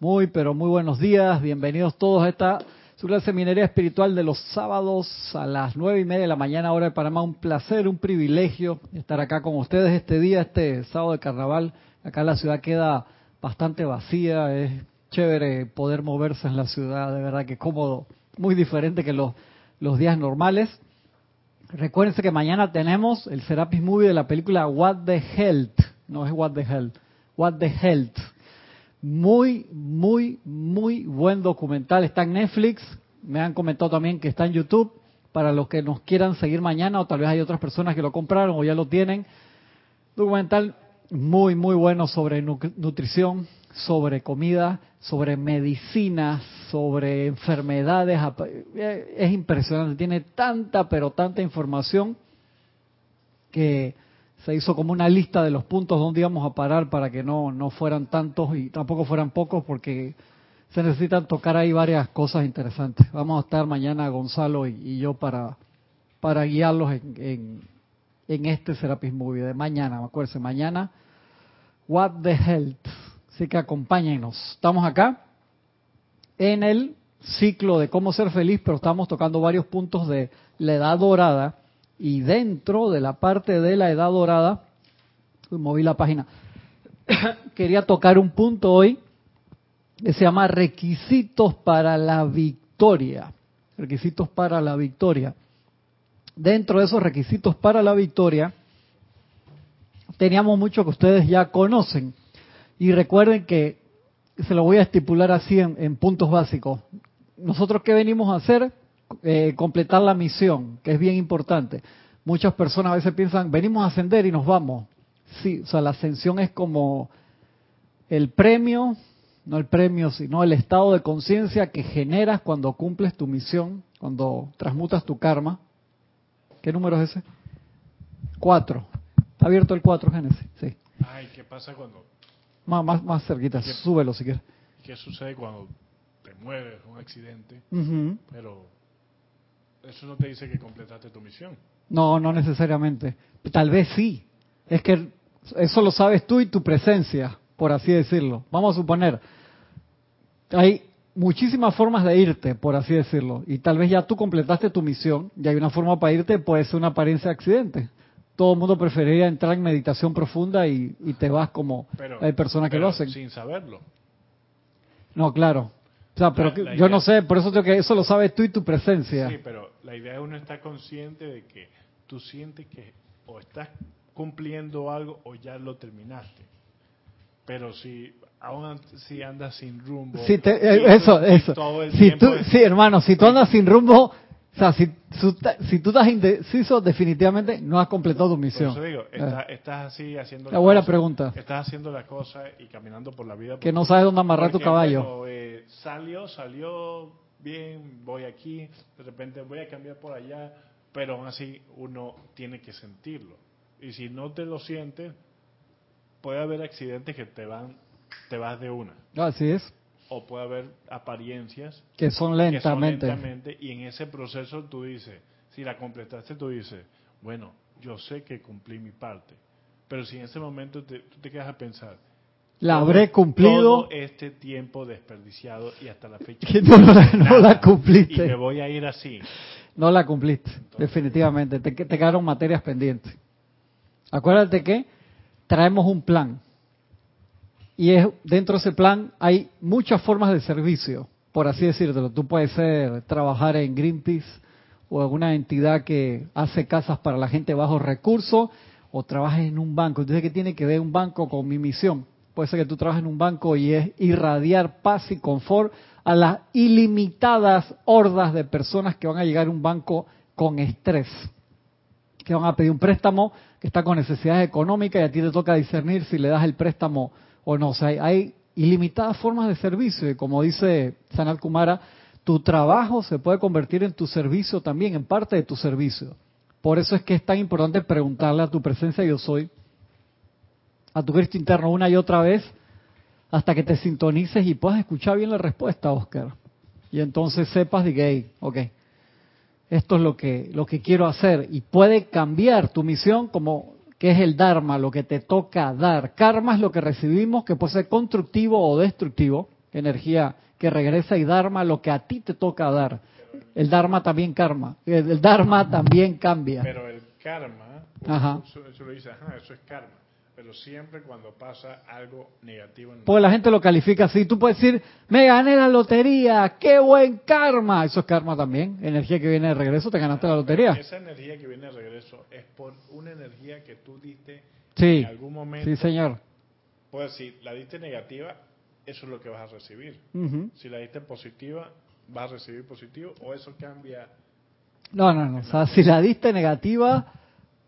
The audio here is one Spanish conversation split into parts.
Muy, pero muy buenos días. Bienvenidos todos a esta su clase minería espiritual de los sábados a las nueve y media de la mañana, hora de Panamá. Un placer, un privilegio estar acá con ustedes este día, este sábado de carnaval. Acá la ciudad queda bastante vacía. Es chévere poder moverse en la ciudad, de verdad que cómodo. Muy diferente que los, los días normales. Recuérdense que mañana tenemos el Serapis Movie de la película What the Health. No es What the Health. What the Health muy, muy, muy buen documental. Está en Netflix. Me han comentado también que está en YouTube. Para los que nos quieran seguir mañana, o tal vez hay otras personas que lo compraron o ya lo tienen. Documental muy, muy bueno sobre nutrición, sobre comida, sobre medicina, sobre enfermedades. Es impresionante. Tiene tanta, pero tanta información que se hizo como una lista de los puntos donde íbamos a parar para que no, no fueran tantos y tampoco fueran pocos porque se necesitan tocar ahí varias cosas interesantes. Vamos a estar mañana Gonzalo y, yo para, para guiarlos en, en, este Serapis Movie de mañana, acuérdense, mañana What the Health. Así que acompáñenos. Estamos acá en el ciclo de cómo ser feliz, pero estamos tocando varios puntos de la edad dorada y dentro de la parte de la edad dorada, moví la página, quería tocar un punto hoy que se llama requisitos para la victoria. Requisitos para la victoria. Dentro de esos requisitos para la victoria, teníamos mucho que ustedes ya conocen. Y recuerden que se lo voy a estipular así en, puntos básicos. Nosotros qué venimos a hacer? Eh, completar la misión, que es bien importante. Muchas personas a veces piensan, venimos a ascender y nos vamos. Sí, o sea, la ascensión es como el premio, no el premio, sino el estado de conciencia que generas cuando cumples tu misión, cuando transmutas tu karma. ¿Qué número es ese? Cuatro. ¿Está abierto el cuatro, Génesis? Sí. Ay, ¿qué pasa cuando...? Más, más, más cerquita, súbelo si quieres. ¿Qué sucede cuando te mueves un accidente, pero eso no te dice que completaste tu misión. No, no necesariamente. Tal vez sí. Es que eso lo sabes tú y tu presencia, por así decirlo. Vamos a suponer, hay muchísimas formas de irte, por así decirlo. Y tal vez ya tú completaste tu misión y hay una forma para irte, puede ser una apariencia de accidente. Todo el mundo preferiría entrar en meditación profunda y, te vas como hay personas que lo hacen. Sin saberlo. No, claro. O sea, pero yo no sé, por eso tengo que eso lo sabes tú y tu presencia. Sí, pero la idea es uno estar consciente de que tú sientes que o estás cumpliendo algo o ya lo terminaste. Pero si aún si andas sin rumbo, sí, eso, eso. si tú, sí, hermano, si tú andas sin rumbo, o sea, si, si tú estás indeciso, definitivamente no has completado tu misión. Por eso digo, eh. estás así haciendo la, buena pregunta. Estás haciendo la cosa y caminando por la vida. Que no sabes dónde amarrar tu caballo. Eh, salió, salió bien, voy aquí, de repente voy a cambiar por allá, pero aún así uno tiene que sentirlo. Y si no te lo sientes, puede haber accidentes que te van, te vas de una. Así es o puede haber apariencias que son lentamente. y en ese proceso tú dices, si la completaste, tú dices, bueno, yo sé que cumplí mi parte. Pero si en ese momento te, tú te quedas a pensar, la habré cumplido. todo este tiempo desperdiciado y hasta la fecha que no, la, cumpliste. y me voy a ir así. No la cumpliste definitivamente. Te, te quedaron materias pendientes. Acuérdate que traemos un plan. Y es, dentro de ese plan hay muchas formas de servicio, por así decirlo. Tú puedes ser, trabajar en Greenpeace o en una entidad que hace casas para la gente bajo recursos o trabajes en un banco. Entonces, ¿qué tiene que ver un banco con mi misión? Puede ser que tú trabajes en un banco y es irradiar paz y confort a las ilimitadas hordas de personas que van a llegar a un banco con estrés, que van a pedir un préstamo, que está con necesidades económicas y a ti te toca discernir si le das el préstamo o no. O sea, hay ilimitadas formas de servicio y como dice Sanat Kumara, tu trabajo se puede convertir en tu servicio también, en parte de tu servicio. Por eso es que es tan importante preguntarle a tu presencia yo soy, a tu Cristo interno una y otra vez, hasta que te sintonices y puedas escuchar bien la respuesta, Oscar. Y entonces sepas de que, ok, esto es lo que, lo que quiero hacer. Y puede cambiar tu misión, como que es el Dharma, lo que te toca dar. Karma es lo que recibimos, que puede ser constructivo o destructivo, energía que regresa, y Dharma lo que a ti te toca dar. El Dharma también karma, el Dharma también cambia. Pero el karma, Eso, lo dice, eso es karma pero siempre cuando pasa algo negativo. En Porque la gente lo califica así. Tú puedes decir, me gané la lotería, qué buen karma. Eso es karma también. Energía que viene de regreso, te ganaste la lotería. Esa energía que viene de regreso es por una energía que tú diste en algún momento. Sí, señor. Pues si la diste negativa, eso es lo que vas a recibir. Si la diste positiva, vas a recibir positivo o eso cambia. No, no, no. O sea, si la diste negativa,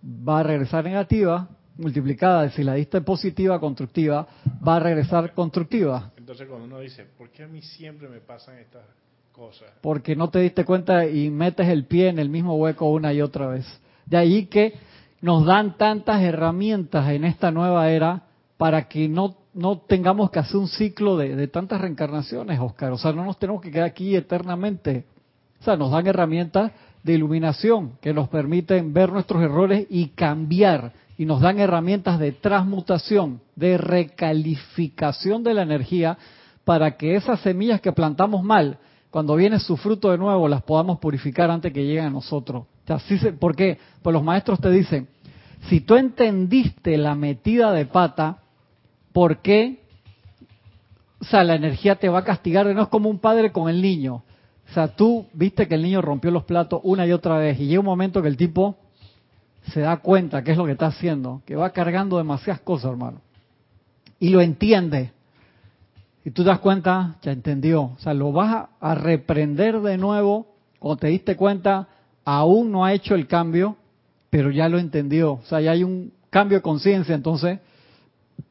va a regresar negativa multiplicada, si la diste positiva, constructiva, va a regresar constructiva. Entonces cuando uno dice, ¿por qué a mí siempre me pasan estas cosas? Porque no te diste cuenta y metes el pie en el mismo hueco una y otra vez. De ahí que nos dan tantas herramientas en esta nueva era para que no, no tengamos que hacer un ciclo de, de tantas reencarnaciones, Oscar. O sea, no nos tenemos que quedar aquí eternamente. O sea, nos dan herramientas de iluminación que nos permiten ver nuestros errores y cambiar y nos dan herramientas de transmutación, de recalificación de la energía para que esas semillas que plantamos mal, cuando viene su fruto de nuevo, las podamos purificar antes que lleguen a nosotros. ¿Por qué? Pues los maestros te dicen, si tú entendiste la metida de pata, ¿por qué? O sea, la energía te va a castigar, no es como un padre con el niño. O sea, tú viste que el niño rompió los platos una y otra vez y llega un momento que el tipo se da cuenta qué es lo que está haciendo, que va cargando demasiadas cosas, hermano. Y lo entiende. Y tú te das cuenta, ya entendió. O sea, lo vas a, reprender de nuevo. Cuando te diste cuenta, aún no ha hecho el cambio, pero ya lo entendió. O sea, ya hay un cambio de conciencia. Entonces,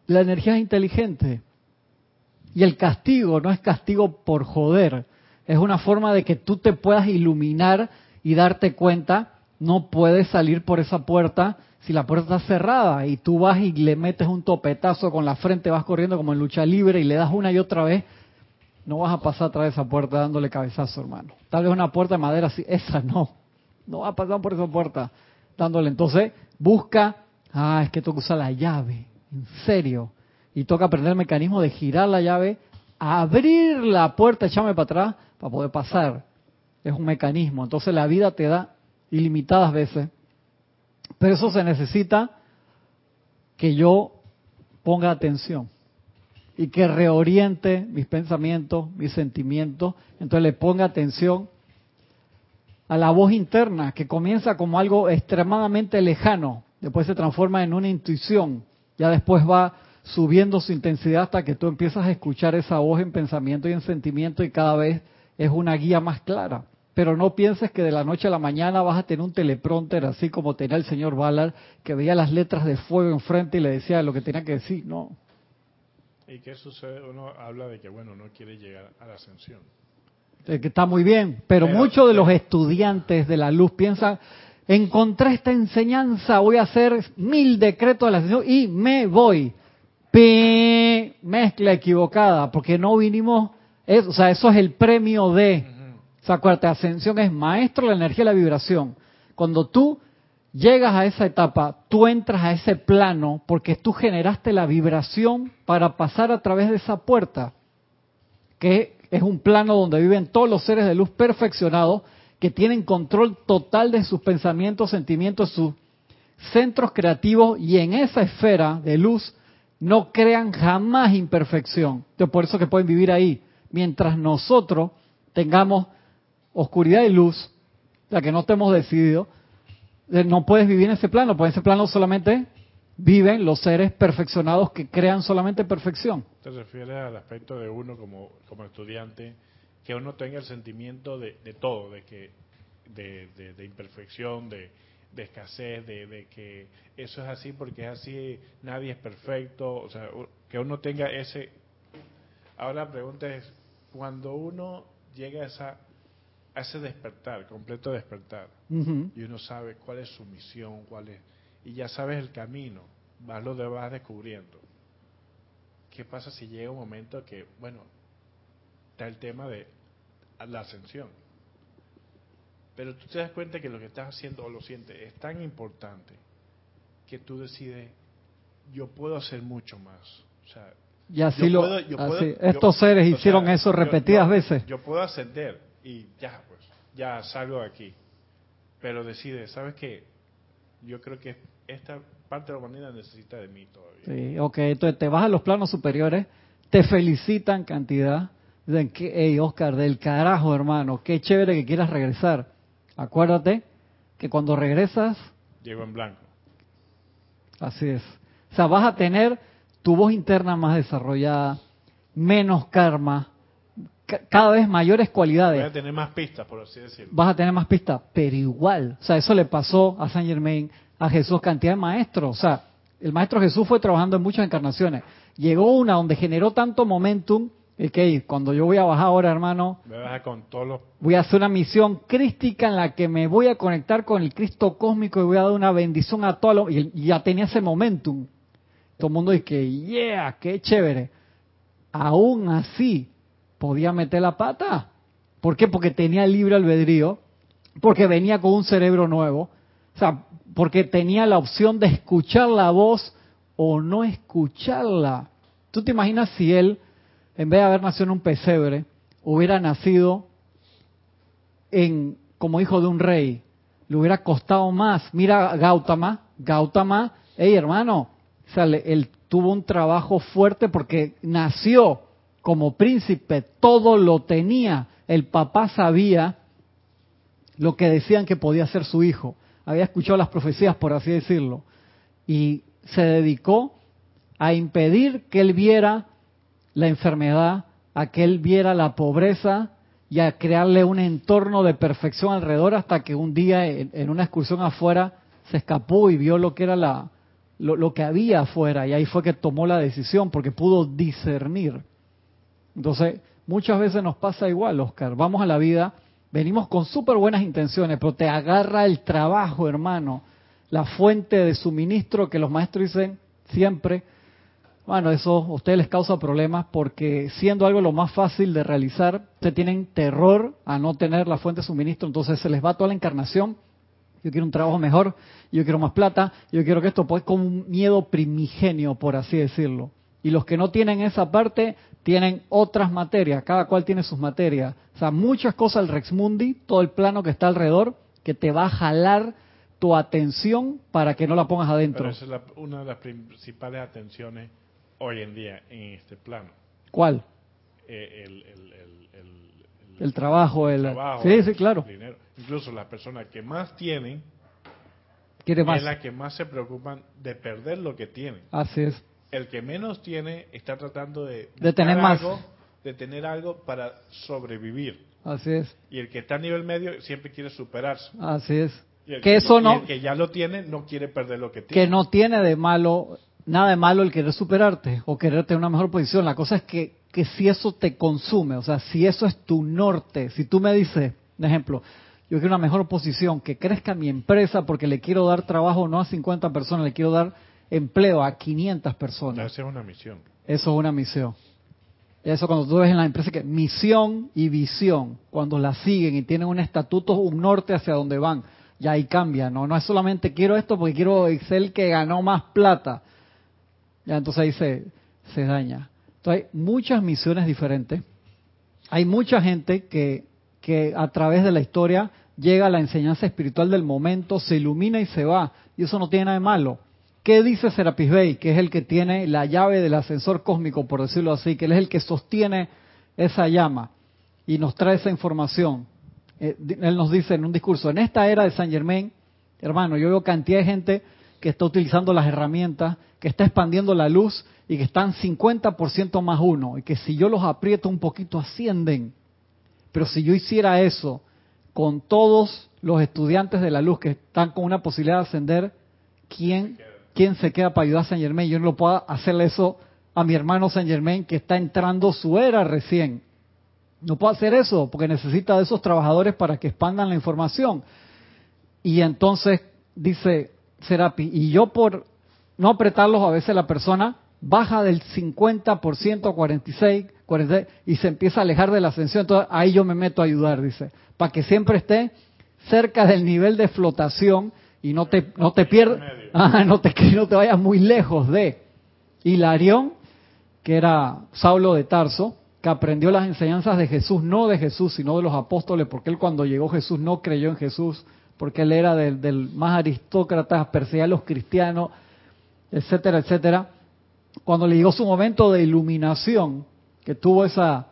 la energía es inteligente. Y el castigo no es castigo por joder. Es una forma de que tú te puedas iluminar y darte cuenta no puedes salir por esa puerta si la puerta está cerrada y tú vas y le metes un topetazo con la frente, vas corriendo como en lucha libre y le das una y otra vez, no vas a pasar a través de esa puerta dándole cabezazo, hermano. Tal vez una puerta de madera así, esa no, no va a pasar por esa puerta dándole. Entonces, busca, ah, es que que usar la llave, en serio. Y toca aprender el mecanismo de girar la llave, abrir la puerta, echarme para atrás para poder pasar. Es un mecanismo. Entonces la vida te da ilimitadas veces. Pero eso se necesita que yo ponga atención y que reoriente mis pensamientos, mis sentimientos. Entonces le ponga atención a la voz interna que comienza como algo extremadamente lejano, después se transforma en una intuición, ya después va subiendo su intensidad hasta que tú empiezas a escuchar esa voz en pensamiento y en sentimiento y cada vez es una guía más clara. Pero no pienses que de la noche a la mañana vas a tener un teleprompter así como tenía el señor Ballard, que veía las letras de fuego enfrente y le decía lo que tenía que decir. No. ¿Y qué sucede? Uno habla de que, bueno, no quiere llegar a la ascensión. que está muy bien, pero, muchos de los estudiantes de la luz piensan, encontré esta enseñanza, voy a hacer mil decretos de la ascensión y me voy. P mezcla equivocada, porque no vinimos, o sea, eso es el premio de sea, acuérdate, ascensión es maestro la energía y la vibración. Cuando tú llegas a esa etapa, tú entras a ese plano porque tú generaste la vibración para pasar a través de esa puerta, que es un plano donde viven todos los seres de luz perfeccionados que tienen control total de sus pensamientos, sentimientos, sus centros creativos y en esa esfera de luz no crean jamás imperfección. Entonces, por eso que pueden vivir ahí. Mientras nosotros tengamos oscuridad y luz, la que no te hemos decidido, eh, no puedes vivir en ese plano, pues en ese plano solamente viven los seres perfeccionados que crean solamente perfección. ¿Te refieres al aspecto de uno como, como estudiante, que uno tenga el sentimiento de, de todo, de que de, de, imperfección, de, de escasez, de, de, que eso es así porque es así, nadie es perfecto, o sea, que uno tenga ese... Ahora la pregunta es, cuando uno llega a esa ese despertar, completo despertar. Y uno sabe cuál es su misión, cuál es. Y ya sabes el camino, vas lo vas descubriendo. ¿Qué pasa si llega un momento que, bueno, está el tema de la ascensión? Pero tú te das cuenta que lo que estás haciendo o lo sientes es tan importante que tú decides, yo puedo hacer mucho más. O sea, Y así yo lo, puedo- yo así, puedo- estos yo- seres o hicieron sea, eso repetidas veces. Yo puedo ascender y ya, pues, ya salgo de aquí. Pero decide, ¿sabes qué? Yo creo que esta parte de la humanidad necesita de mí todavía. Sí, ok, entonces te vas a los planos superiores, te felicitan cantidad, dicen que, hey Oscar, del carajo hermano, qué chévere que quieras regresar. Acuérdate que cuando regresas, Llego en blanco. así es. O sea, vas a tener tu voz interna más desarrollada, menos karma, cada vez mayores cualidades. a tener más pistas, por así decirlo. vas a tener más pistas, pero igual, o sea, eso le pasó a Saint Germain, a Jesús, cantidad de maestros, o sea, el maestro Jesús fue trabajando en muchas encarnaciones, llegó una donde generó tanto momentum, y que cuando yo voy a bajar ahora, hermano, Me vas a con todos los... voy a hacer una misión crística en la que me voy a conectar con el Cristo cósmico y voy a dar una bendición a todos los, y, y ya tenía ese momentum, todo el mundo dice que, yeah, qué chévere, aún así, podía meter la pata, ¿por qué? Porque tenía libre albedrío, porque venía con un cerebro nuevo, o sea, porque tenía la opción de escuchar la voz o no escucharla. ¿Tú te imaginas si él, en vez de haber nacido en un pesebre, hubiera nacido en como hijo de un rey? Le hubiera costado más. Mira a Gautama, Gautama, hey hermano, o sea, él tuvo un trabajo fuerte porque nació como príncipe, todo lo tenía. El papá sabía lo que decían que podía ser su hijo. Había escuchado las profecías, por así decirlo. Y se dedicó a impedir que él viera la enfermedad, a que él viera la pobreza y a crearle un entorno de perfección alrededor hasta que un día en, una excursión afuera se escapó y vio lo que era la lo, lo que había afuera y ahí fue que tomó la decisión porque pudo discernir. Entonces, muchas veces nos pasa igual, Oscar. Vamos a la vida, venimos con súper buenas intenciones, pero te agarra el trabajo, hermano. La fuente de suministro que los maestros dicen siempre. Bueno, eso a ustedes les causa problemas porque siendo algo lo más fácil de realizar, se tienen terror a no tener la fuente de suministro, entonces se les va toda la encarnación. Yo quiero un trabajo mejor, yo quiero más plata, yo quiero que esto, pues como un miedo primigenio, por así decirlo. Y los que no tienen esa parte, tienen otras materias, cada cual tiene sus materias. O sea, muchas cosas del Rex Mundi, todo el plano que está alrededor, que te va a jalar tu atención para que no la pongas adentro. Pero esa es la- una de las principales atenciones hoy en día en este plano. ¿Cuál? Eh, el, el- el- el- El trabajo, el... trabajo, sí, sí, claro. el dinero. Incluso las personas que más tienen Quiere más. es las que más se preocupan de perder lo que tienen. Así es. El que menos tiene está tratando de, De tener más. algo, de tener algo para sobrevivir. Así es. Y el que está a nivel medio siempre quiere superarse. Así es. Y el Que eso y no... el que ya lo tiene no quiere perder lo que tiene. que no tiene de malo, nada de malo el querer superarte o querer tener una mejor posición. La cosa es que, que si eso te consume, o sea, si eso es tu norte, si tú me dices, por ejemplo, yo quiero una mejor posición, que crezca mi empresa porque le quiero dar trabajo no a 50 personas, le quiero dar empleo a 500 personas. Esa es una misión. Eso es una misión. Eso cuando tú ves en la empresa que misión y visión, cuando la siguen y tienen un estatuto, un norte hacia donde van, ya ahí cambia, ¿no? No es solamente quiero esto porque quiero Excel que ganó más plata. Ya entonces ahí se, se daña. Entonces hay muchas misiones diferentes. Hay mucha gente que, que a través de la historia llega a la enseñanza espiritual del momento, se ilumina y se va. Y eso no tiene nada de malo. ¿Qué dice Serapis Bey, que es el que tiene la llave del ascensor cósmico, por decirlo así, que él es el que sostiene esa llama y nos trae esa información? Eh, él nos dice en un discurso, en esta era de San Germain, hermano, yo veo cantidad de gente que está utilizando las herramientas, que está expandiendo la luz y que están 50% más uno, y que si yo los aprieto un poquito ascienden. Pero si yo hiciera eso con todos los estudiantes de la luz que están con una posibilidad de ascender, ¿quién, quién se queda para ayudar a Saint Germain? Yo no puedo hacerle eso a mi hermano Saint Germain que está entrando su era recién. No puedo hacer eso porque necesita de esos trabajadores para que expandan la información. Y entonces dice Serapi, y yo por no apretarlos a veces la persona baja del 50% a 46, 46 y se empieza a alejar de la ascensión. Entonces ahí yo me meto a ayudar, dice, para que siempre esté cerca del nivel de flotación Y no te, no te pierdas, ah, no te, no te vayas muy lejos de Hilarión, que era Saulo de Tarso, que aprendió las enseñanzas de Jesús, no de Jesús, sino de los apóstoles, porque él cuando llegó Jesús no creyó en Jesús, porque él era del, del más aristócrata, perseguía a los cristianos, etcétera, etcétera. Cuando le llegó su momento de iluminación, que tuvo esa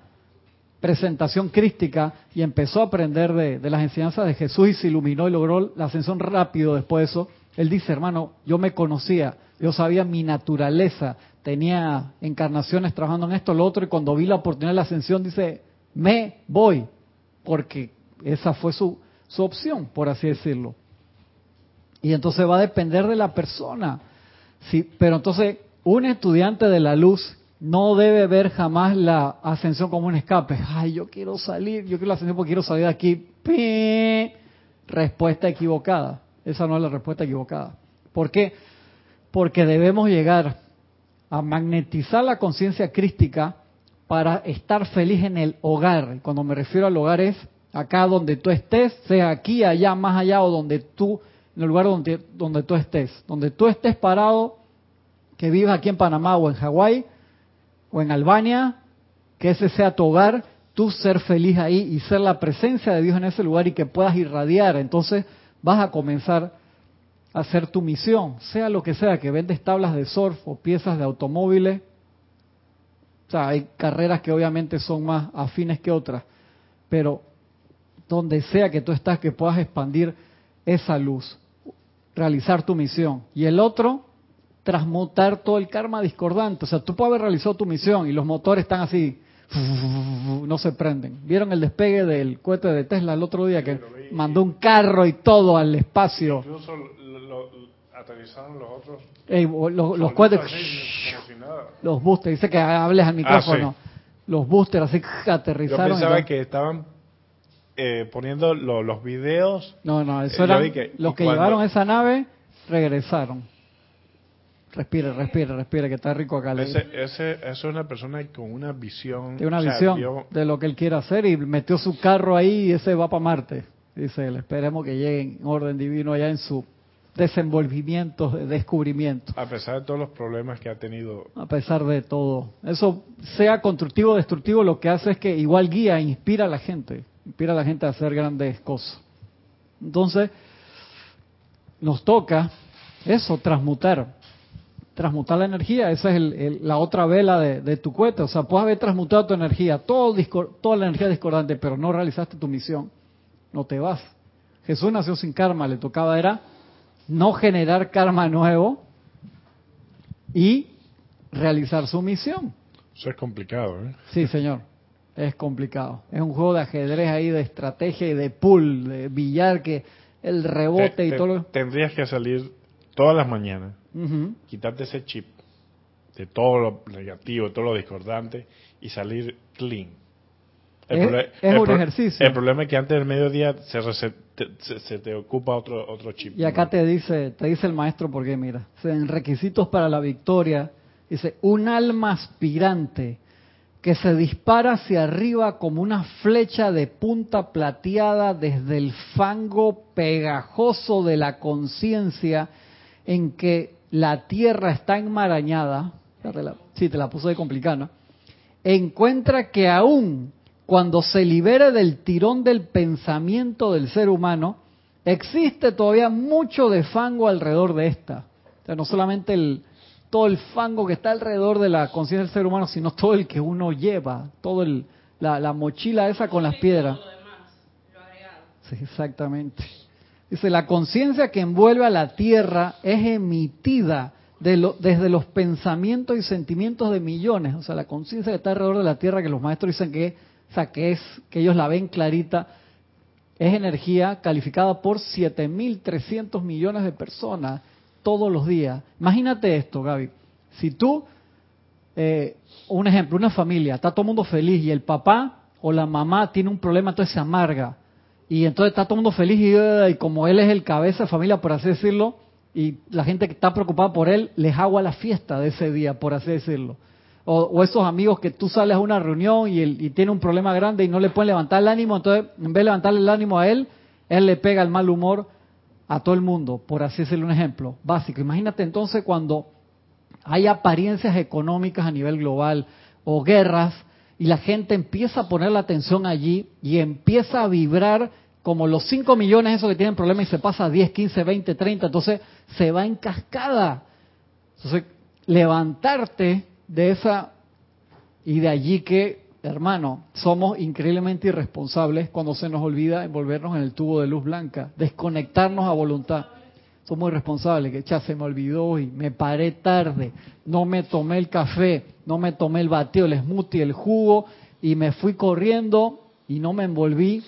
presentación crística y empezó a aprender de, las enseñanzas de Jesús y se iluminó y logró la ascensión rápido después de eso, él dice, hermano, yo me conocía, yo sabía mi naturaleza, tenía encarnaciones trabajando en esto, lo otro, y cuando vi la oportunidad de la ascensión, dice, me voy, porque esa fue su, su opción, por así decirlo. Y entonces va a depender de la persona. Sí, pero entonces, un estudiante de la luz no debe ver jamás la ascensión como un escape. Ay, yo quiero salir, yo quiero la ascensión porque quiero salir de aquí. Respuesta equivocada. Esa no es la respuesta equivocada. ¿Por qué? Porque debemos llegar a magnetizar la conciencia crística para estar feliz en el hogar. Cuando me refiero al hogar es acá donde tú estés, sea aquí, allá, más allá o donde tú, en el lugar donde, donde tú estés. Donde tú estés parado, que vivas aquí en Panamá o en Hawái o en Albania, que ese sea tu hogar, tú ser feliz ahí y ser la presencia de Dios en ese lugar y que puedas irradiar. Entonces vas a comenzar hacer tu misión, sea lo que sea, que vendes tablas de surf o piezas de automóviles. O sea, hay carreras que obviamente son más afines que otras, pero donde sea que tú estás, que puedas expandir esa luz, realizar tu misión. Y el otro, transmutar todo el karma discordante. O sea, tú puedes haber realizado tu misión y los motores están así, no se prenden. ¿Vieron el despegue del cohete de Tesla el otro día que mandó un carro y todo al espacio? Incluso lo, aterrizaron los otros. los, los cohetes, los boosters, dice que hables al micrófono. Los boosters así aterrizaron. Yo pensaba que estaban eh, poniendo los videos. No, no, eso era los que llevaron esa nave regresaron. Respire, respire, respire, que está rico acá. Ese, ese, es una persona con una visión. Tiene una visión de lo que él quiere hacer y metió su carro ahí y ese va para Marte. Dice él, esperemos que llegue en orden divino allá en su desenvolvimiento, de descubrimiento. A pesar de todos los problemas que ha tenido. A pesar de todo. Eso, sea constructivo o destructivo, lo que hace es que igual guía, inspira a la gente. Inspira a la gente a hacer grandes cosas. Entonces, nos toca eso, transmutar transmutar la energía, esa es la otra vela de, tu cohete. O sea, puedes haber transmutado tu energía, todo toda la energía discordante, pero no realizaste tu misión, no te vas. Jesús nació sin karma, le tocaba era no generar karma nuevo y realizar su misión. Eso es complicado, ¿eh? Sí, señor. Es complicado. Es un juego de ajedrez ahí, de estrategia y de pool, de billar, que el rebote y todo. Tendrías que salir todas las mañanas quitarte ese chip de todo lo negativo, todo lo discordante y salir clean. es, un ejercicio. El problema es que antes del mediodía se, se, te ocupa otro otro chip. Y acá te dice te dice el maestro porque mira, en requisitos para la victoria dice un alma aspirante que se dispara hacia arriba como una flecha de punta plateada desde el fango pegajoso de la conciencia en que la tierra está enmarañada, sí, te la puso de complicada, encuentra que aún cuando se libere del tirón del pensamiento del ser humano, existe todavía mucho de fango alrededor de esta. O sea, no solamente el, todo el fango que está alrededor de la conciencia del ser humano, sino todo el que uno lleva, todo el, la, la mochila esa con las piedras. Sí, exactamente. Dice, la conciencia que envuelve a la Tierra es emitida desde los pensamientos y sentimientos de millones. O sea, la conciencia que está alrededor de la Tierra, que los maestros dicen que, o que, es, que ellos la ven clarita, es energía calificada por 7.300 millones de personas todos los días. Imagínate esto, Gaby. Si tú, eh, un ejemplo, una familia, está todo el mundo feliz y el papá o la mamá tiene un problema, entonces se amarga y entonces está todo mundo feliz y, como él es el cabeza de familia, por así decirlo, y la gente que está preocupada por él, les agua la fiesta de ese día, por así decirlo. O, esos amigos que tú sales a una reunión y, él, y tiene un problema grande y no le pueden levantar el ánimo, entonces en vez de levantarle el ánimo a él, él le pega el mal humor a todo el mundo, por así decirlo un ejemplo básico. Imagínate entonces cuando hay apariencias económicas a nivel global o guerras y la gente empieza a poner la atención allí y empieza a vibrar como los 5 millones esos que tienen problemas y se pasa a 10, 15, 20, 30, entonces se va en cascada. Entonces, levantarte de esa y de allí que, hermano, somos increíblemente irresponsables cuando se nos olvida envolvernos en el tubo de luz blanca, desconectarnos a voluntad. Somos irresponsables, que ya se me olvidó y me paré tarde, no me tomé el café, no me tomé el bateo, el smoothie, el jugo y me fui corriendo y no me envolví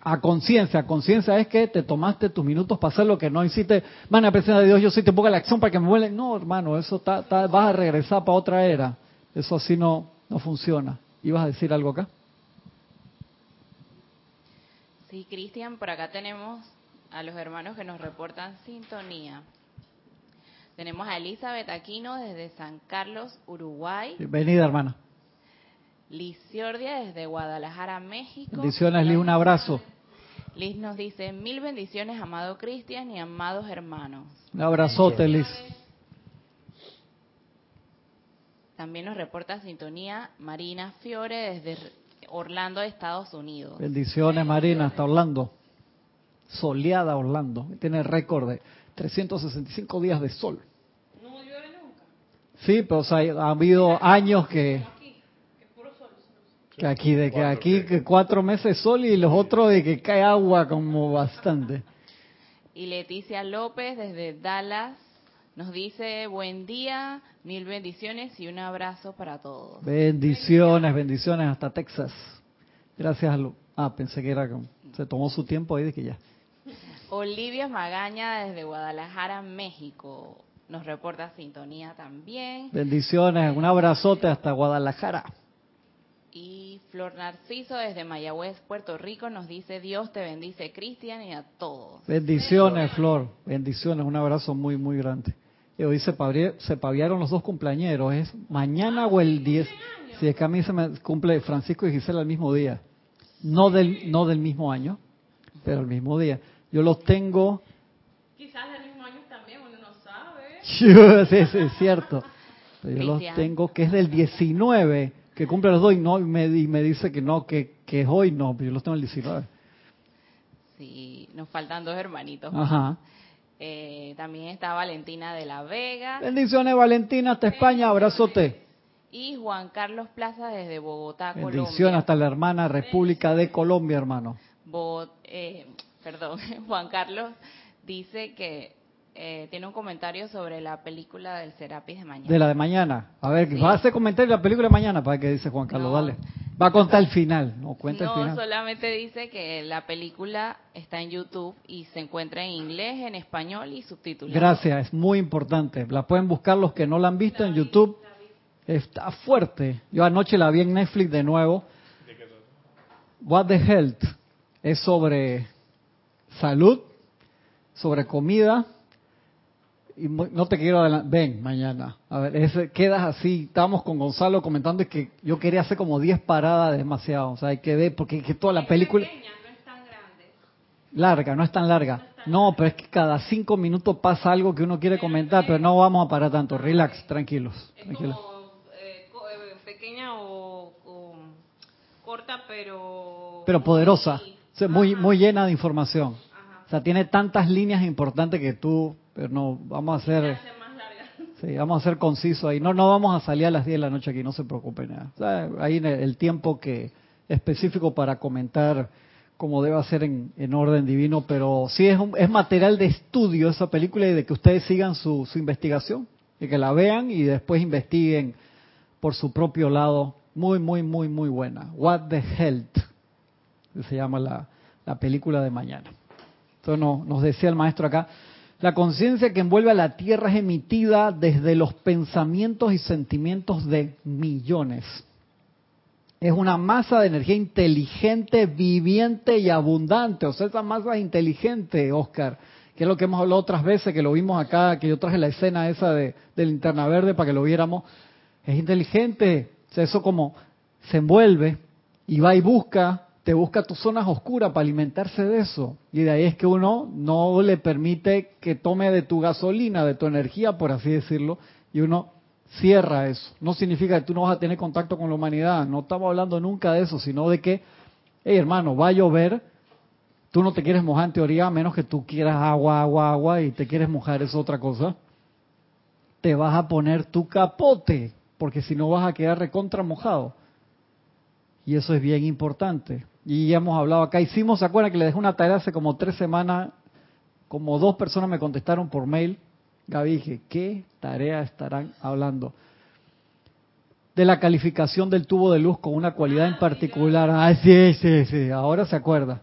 a conciencia. Conciencia es que te tomaste tus minutos para hacer lo que no hiciste. Mana, presencia de Dios, yo sí te pongo la acción para que me vuelva. No, hermano, eso vas a regresar para otra era. Eso así no, no funciona. ¿Ibas a decir algo acá? Sí, Cristian, por acá tenemos a los hermanos que nos reportan sintonía. Tenemos a Elizabeth Aquino desde San Carlos, Uruguay. Bienvenida, hermana. Liz desde Guadalajara, México. Bendiciones, Liz, un abrazo. Liz nos dice, mil bendiciones, amado Cristian y amados hermanos. Un abrazote, Liz. También nos reporta sintonía Marina Fiore desde Orlando, Estados Unidos. Bendiciones, Marina, hasta Orlando. Soleada Orlando. Tiene récord de 365 días de sol. No llueve nunca. Sí, pero ha habido años que que aquí, de que aquí que cuatro meses sol y los otros de que cae agua como bastante. Y Leticia López desde Dallas nos dice buen día, mil bendiciones y un abrazo para todos. Bendiciones, bendiciones hasta Texas. Gracias a lo... Ah, pensé que era como... Se tomó su tiempo ahí de que ya. Olivia Magaña desde Guadalajara, México. Nos reporta sintonía también. Bendiciones, un abrazote hasta Guadalajara. Y Flor Narciso desde Mayagüez, Puerto Rico, nos dice Dios te bendice, Cristian, y a todos. Bendiciones, Flor. Bendiciones. Un abrazo muy, muy grande. Y hoy se, paviaron los dos cumpleañeros. ¿Es mañana o el 10? Si es que a mí se me cumple Francisco y Gisela el mismo día. No del, no del mismo año, pero el mismo día. Yo los tengo... Quizás del mismo año también, uno no sabe. sí, sí, es cierto. Pero yo los tengo que es del 19 que cumple los dos y, no, y, me, me dice que no, que, que es hoy, no, pero yo los tengo el 19. Sí, nos faltan dos hermanitos. Ajá. Eh, también está Valentina de la Vega. Bendiciones, Valentina, hasta España, abrazote. Y Juan Carlos Plaza desde Bogotá, Colombia. Bendiciones hasta la hermana República de Colombia, hermano. eh, perdón, Juan Carlos dice que eh, tiene un comentario sobre la película del Serapis de mañana. De la de mañana. A ver, ¿va a hacer comentario de la película de mañana? Para que dice Juan Carlos, dale. Va a contar el final, no cuenta el final. solamente dice que la película está en YouTube y se encuentra en inglés, en español y subtitulada. Gracias, es muy importante. La pueden buscar los que no la han visto en YouTube. Está fuerte. Yo anoche la vi en Netflix de nuevo. What the Health es sobre salud, sobre comida y no te quiero adelantar, ven mañana. A ver, ese, quedas así. Estábamos con Gonzalo comentando que yo quería hacer como 10 paradas demasiado. O sea, hay que ver, porque que toda la película. no es tan grande. Larga, no es tan larga. No, pero es que cada 5 minutos pasa algo que uno quiere comentar, pero no vamos a parar tanto. Relax, tranquilos. tranquilos. Eh, eh, pequeña o, corta, pero. Pero poderosa. muy, muy llena de información. O sea, tiene tantas líneas importantes que tú pero no, vamos a hacer... Sí, vamos a ser concisos ahí. No, no vamos a salir a las 10 de la noche aquí, no se preocupen. ahí en el, tiempo que específico para comentar como debe ser en, en orden divino, pero sí es, es material de estudio esa película y de que ustedes sigan su, su investigación, y que la vean y después investiguen por su propio lado. Muy, muy, muy, muy buena. What the Health, se llama la, la película de mañana. No, nos decía el maestro acá, la conciencia que envuelve a la Tierra es emitida desde los pensamientos y sentimientos de millones. Es una masa de energía inteligente, viviente y abundante. O sea, esa masa es inteligente, Oscar, que es lo que hemos hablado otras veces, que lo vimos acá, que yo traje la escena esa de, de linterna verde para que lo viéramos. Es inteligente. O sea, eso como se envuelve y va y busca te busca tus zonas oscuras para alimentarse de eso. Y de ahí es que uno no le permite que tome de tu gasolina, de tu energía, por así decirlo, y uno cierra eso. No significa que tú no vas a tener contacto con la humanidad, no estamos hablando nunca de eso, sino de que, hey hermano, va a llover, tú no te quieres mojar en teoría, a menos que tú quieras agua, agua, agua y te quieres mojar, es otra cosa. Te vas a poner tu capote, porque si no vas a quedar recontra mojado. Y eso es bien importante. Y ya hemos hablado acá. Hicimos, ¿se acuerdan que le dejé una tarea hace como tres semanas? Como dos personas me contestaron por mail. Gaby, dije, ¿qué tarea estarán hablando? De la calificación del tubo de luz con una cualidad en particular. Ah, sí, sí, sí. Ahora se acuerda.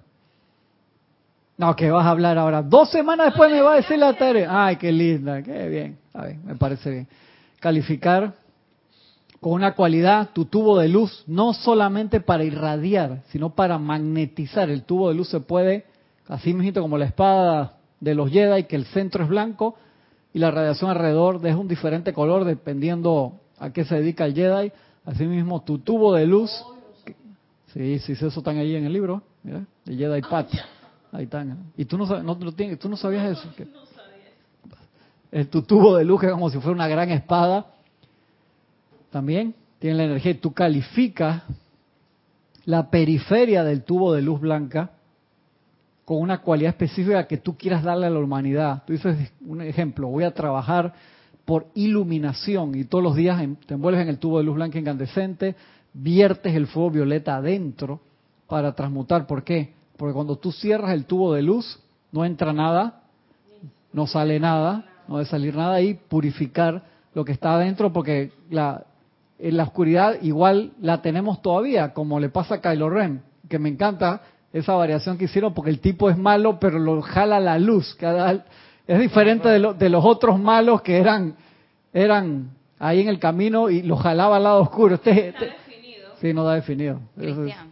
No, que vas a hablar ahora. Dos semanas después me va a decir la tarea. Ay, qué linda, qué bien. A ver, me parece bien. Calificar con una cualidad, tu tubo de luz, no solamente para irradiar, sino para magnetizar. El tubo de luz se puede, así mismo como la espada de los Jedi, que el centro es blanco y la radiación alrededor es un diferente color dependiendo a qué se dedica el Jedi. Asimismo, tu tubo de luz, sí, sí, eso están ahí en el libro, mira, de Jedi Pat. Ahí están. Y tú no, no, tienes, tú no sabías eso. No. El, tu tubo de luz que es como si fuera una gran espada también tiene la energía. Tú calificas la periferia del tubo de luz blanca con una cualidad específica que tú quieras darle a la humanidad. Tú dices, un ejemplo, voy a trabajar por iluminación y todos los días te envuelves en el tubo de luz blanca incandescente, viertes el fuego violeta adentro para transmutar. ¿Por qué? Porque cuando tú cierras el tubo de luz, no entra nada, no sale nada, no debe salir nada y purificar lo que está adentro porque la, en la oscuridad igual la tenemos todavía, como le pasa a Kylo Ren, que me encanta esa variación que hicieron porque el tipo es malo, pero lo jala la luz. es diferente de, de, los otros malos que eran eran ahí en el camino y lo jalaba al lado oscuro. Este, este definido. Sí, no da definido. Cristian,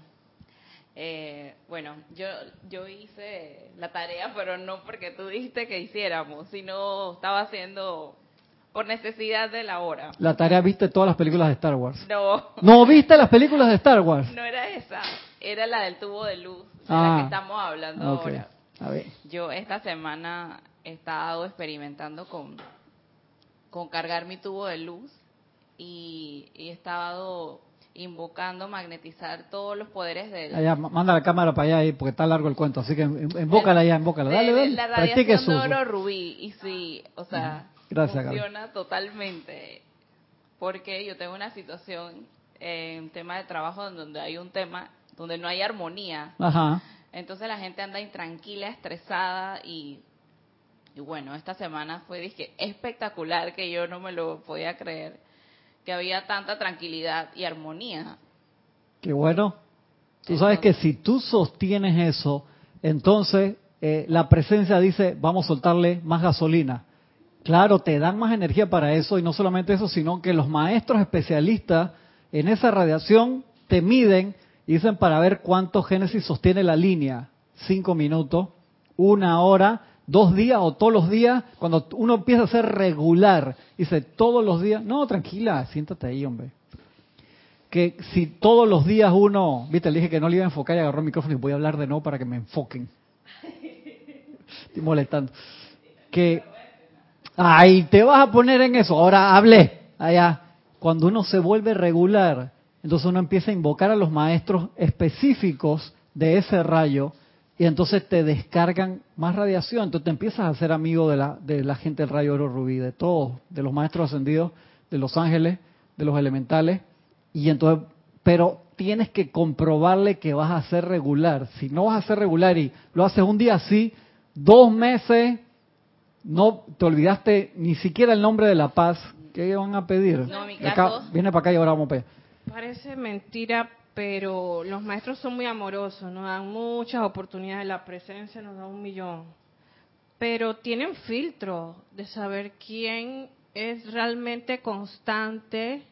eh, bueno, yo, yo hice la tarea, pero no porque tú dijiste que hiciéramos, sino estaba haciendo por necesidad de la hora. La tarea viste todas las películas de Star Wars. No. ¿No viste las películas de Star Wars? No era esa, era la del tubo de luz, de la que ah, estamos hablando ahora. A ver. Yo esta semana he estado experimentando con, con cargar mi tubo de luz y, he estado invocando magnetizar todos los poderes de allá manda la cámara para allá porque está largo el cuento así que invócala allá invócala dale, dale la radiación de oro rubí y sí o sea Gracias, funciona totalmente. Porque yo tengo una situación en tema de trabajo donde hay un tema donde no hay armonía. Entonces la gente anda intranquila, estresada y, y bueno, esta semana fue dije, espectacular que yo no me lo podía creer que había tanta tranquilidad y armonía. Qué bueno. Tú sabes que si tú sostienes eso, entonces eh, la presencia dice, vamos a soltarle más gasolina. Claro, te dan más energía para eso y no solamente eso, sino que los maestros especialistas en esa radiación te miden y dicen para ver cuánto Génesis sostiene la línea. Cinco minutos, una hora, dos días o todos los días. Cuando uno empieza a ser regular, dice todos los días, no, tranquila, siéntate ahí, hombre. Que si todos los días uno, viste, le dije que no le iba a enfocar y agarró micrófono y voy a hablar de nuevo para que me enfoquen. Estoy molestando. Que Ay, te vas a poner en eso. Ahora hablé allá. Cuando uno se vuelve regular, entonces uno empieza a invocar a los maestros específicos de ese rayo y entonces te descargan más radiación. Entonces te empiezas a ser amigo de la, de la gente del rayo oro rubí, de todos, de los maestros ascendidos, de los ángeles, de los elementales. Y entonces, pero tienes que comprobarle que vas a ser regular. Si no vas a ser regular y lo haces un día así, dos meses, no te olvidaste ni siquiera el nombre de la paz. ¿Qué van a pedir? No, mi caso, viene para acá y ahora vamos a pedir. Parece mentira, pero los maestros son muy amorosos, nos dan muchas oportunidades, la presencia nos da un millón. Pero tienen filtro de saber quién es realmente constante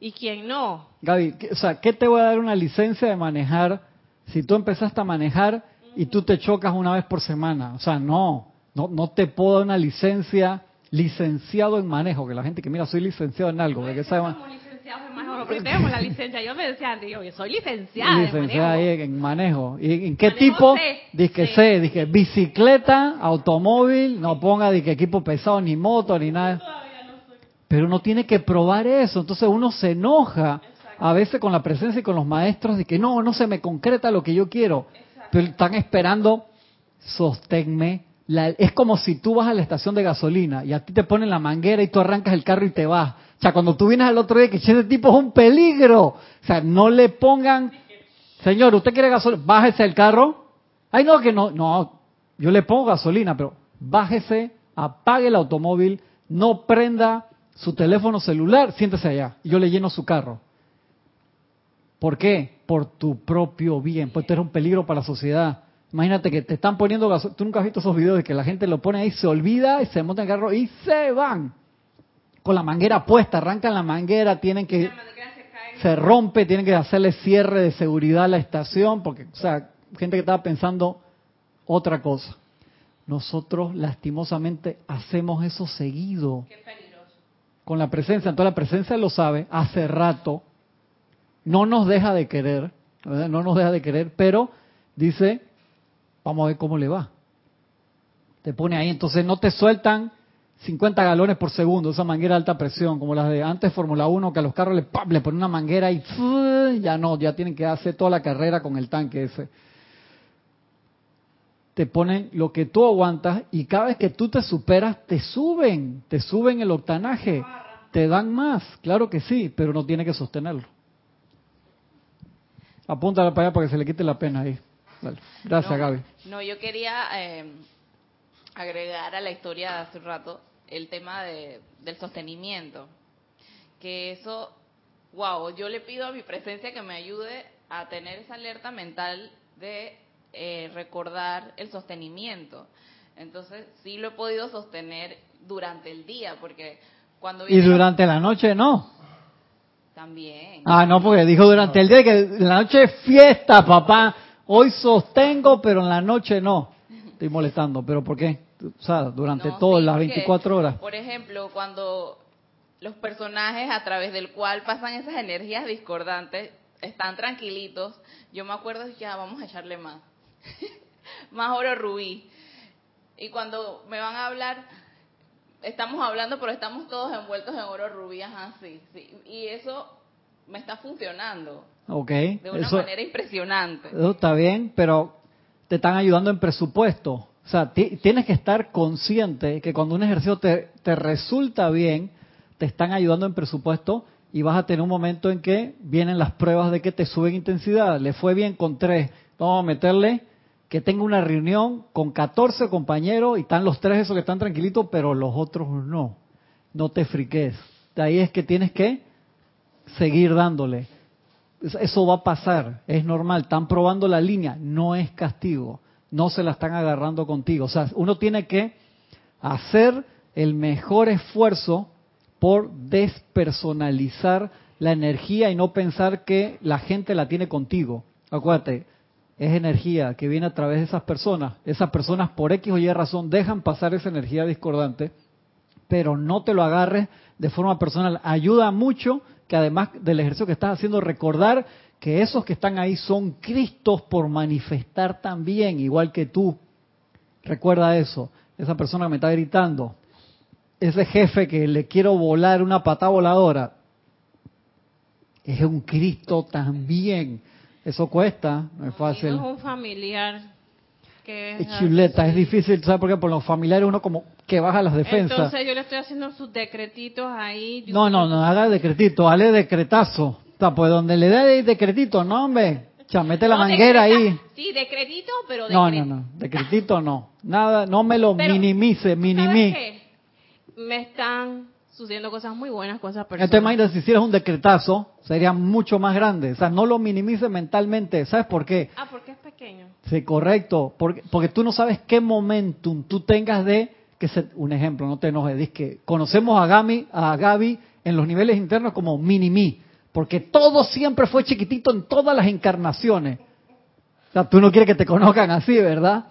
y quién no. Gaby, o sea, ¿qué te voy a dar una licencia de manejar si tú empezaste a manejar y tú te chocas una vez por semana? O sea, no. No, no te puedo dar una licencia licenciado en manejo, que la gente que mira, soy licenciado en algo. que sabe como licenciado en tenemos, la licencia. Yo me decía, yo soy licenciada. Licenciada en manejo. ¿Y en qué tipo? Dice C, dije bicicleta, automóvil, no ponga de equipo pesado, ni moto, ni nada. Pero uno tiene que probar eso. Entonces uno se enoja a veces con la presencia y con los maestros de que no, no se me concreta lo que yo quiero. Pero están esperando, sosténme. Es como si tú vas a la estación de gasolina y a ti te ponen la manguera y tú arrancas el carro y te vas. O sea, cuando tú vienes al otro día que ese tipo es un peligro. O sea, no le pongan, señor, ¿usted quiere gasolina? Bájese el carro. Ay, no, que no, no, yo le pongo gasolina, pero bájese, apague el automóvil, no prenda su teléfono celular, siéntese allá. Y yo le lleno su carro. ¿Por qué? Por tu propio bien, pues tú eres un peligro para la sociedad. Imagínate que te están poniendo gasolina. Tú nunca has visto esos videos de que la gente lo pone ahí, se olvida y se monta en el carro y se van. Con la manguera puesta, arrancan la manguera, tienen que. Se, rompe, tienen que hacerle cierre de seguridad a la estación, porque, o sea, gente que estaba pensando otra cosa. Nosotros, lastimosamente, hacemos eso seguido. Qué peligroso. Con la presencia, entonces la presencia lo sabe hace rato no nos deja de querer, no nos deja de querer, pero dice, vamos a ver cómo le va. Te pone ahí, entonces no te sueltan 50 galones por segundo, esa manguera de alta presión, como las de antes Fórmula 1, que a los carros le, le ponen una manguera y ya no, ya tienen que hacer toda la carrera con el tanque ese. Te ponen lo que tú aguantas y cada vez que tú te superas, te suben, te suben el octanaje, te dan más, claro que sí, pero no tiene que sostenerlo. Apúntala para allá para que se le quite la pena ahí. Gracias, Gaby. No, yo quería eh, agregar a la historia de hace un rato el tema de, del sostenimiento. Que eso, wow, yo le pido a mi presencia que me ayude a tener esa alerta mental de eh, recordar el sostenimiento. Entonces, sí lo he podido sostener durante el día, porque cuando... y durante la noche no. También. Ah, no, porque dijo durante el día que la noche es fiesta, papá. Hoy sostengo, pero en la noche no. Estoy molestando, pero ¿por qué? O sea, durante todas las 24 horas. Por ejemplo, cuando los personajes a través del cual pasan esas energías discordantes están tranquilitos, yo me acuerdo que ya ah, vamos a echarle más. más oro rubí. Y cuando me van a hablar, estamos hablando, pero estamos todos envueltos en oro rubí, así. Sí, Y eso me está funcionando. Ok. De una manera impresionante. Eso está bien, pero te están ayudando en presupuesto. O sea, tienes que estar consciente que cuando un ejercicio te, te resulta bien, te están ayudando en presupuesto y vas a tener un momento en que vienen las pruebas de que te suben intensidad. Le fue bien con tres, vamos a meterle que tenga una reunión con 14 compañeros y están los tres esos que están tranquilitos, pero los otros no. No te friques. De ahí es que tienes que seguir dándole. Eso va a pasar, es normal. Están probando la línea, no es castigo. No se la están agarrando contigo. O sea, uno tiene que hacer el mejor esfuerzo por despersonalizar la energía y no pensar que la gente la tiene contigo. Acuérdate, es energía que viene a través de esas personas. Esas personas por X o Y razón dejan pasar esa energía discordante, pero no te lo agarres de forma personal. Ayuda mucho que además del ejercicio que estás haciendo, recordar que esos que están ahí son Cristos por manifestar también, igual que tú. Recuerda eso. Esa persona que me está gritando, ese jefe que le quiero volar una pata voladora, es un Cristo también eso cuesta, no es fácil. es un familiar que es chuleta, es difícil, ¿sabes por qué? Por los familiares uno como que baja las defensas. Entonces yo le estoy haciendo sus decretitos ahí. No, no, no, haga decretito, hale decretazo. O sea, pues donde le dé decretito, no, hombre. O mete la manguera ahí. Sí, decretito, pero decretito. No, no, no, decretito no. Nada, no me lo minimice, minimice. Me están sucediendo cosas muy buenas, cosas personales. Entonces imagínate, si hicieras un decretazo, sería mucho más grande. O sea, no lo minimices mentalmente. ¿Sabes por qué? Ah, porque es pequeño. Sí, correcto. Porque, porque tú no sabes qué momentum tú tengas de, que se, un ejemplo, no te enojes, dices que conocemos a Gaby, a Gaby en los niveles internos como mini-mí. Porque todo siempre fue chiquitito en todas las encarnaciones. O sea, tú no quieres que te conozcan así, ¿verdad?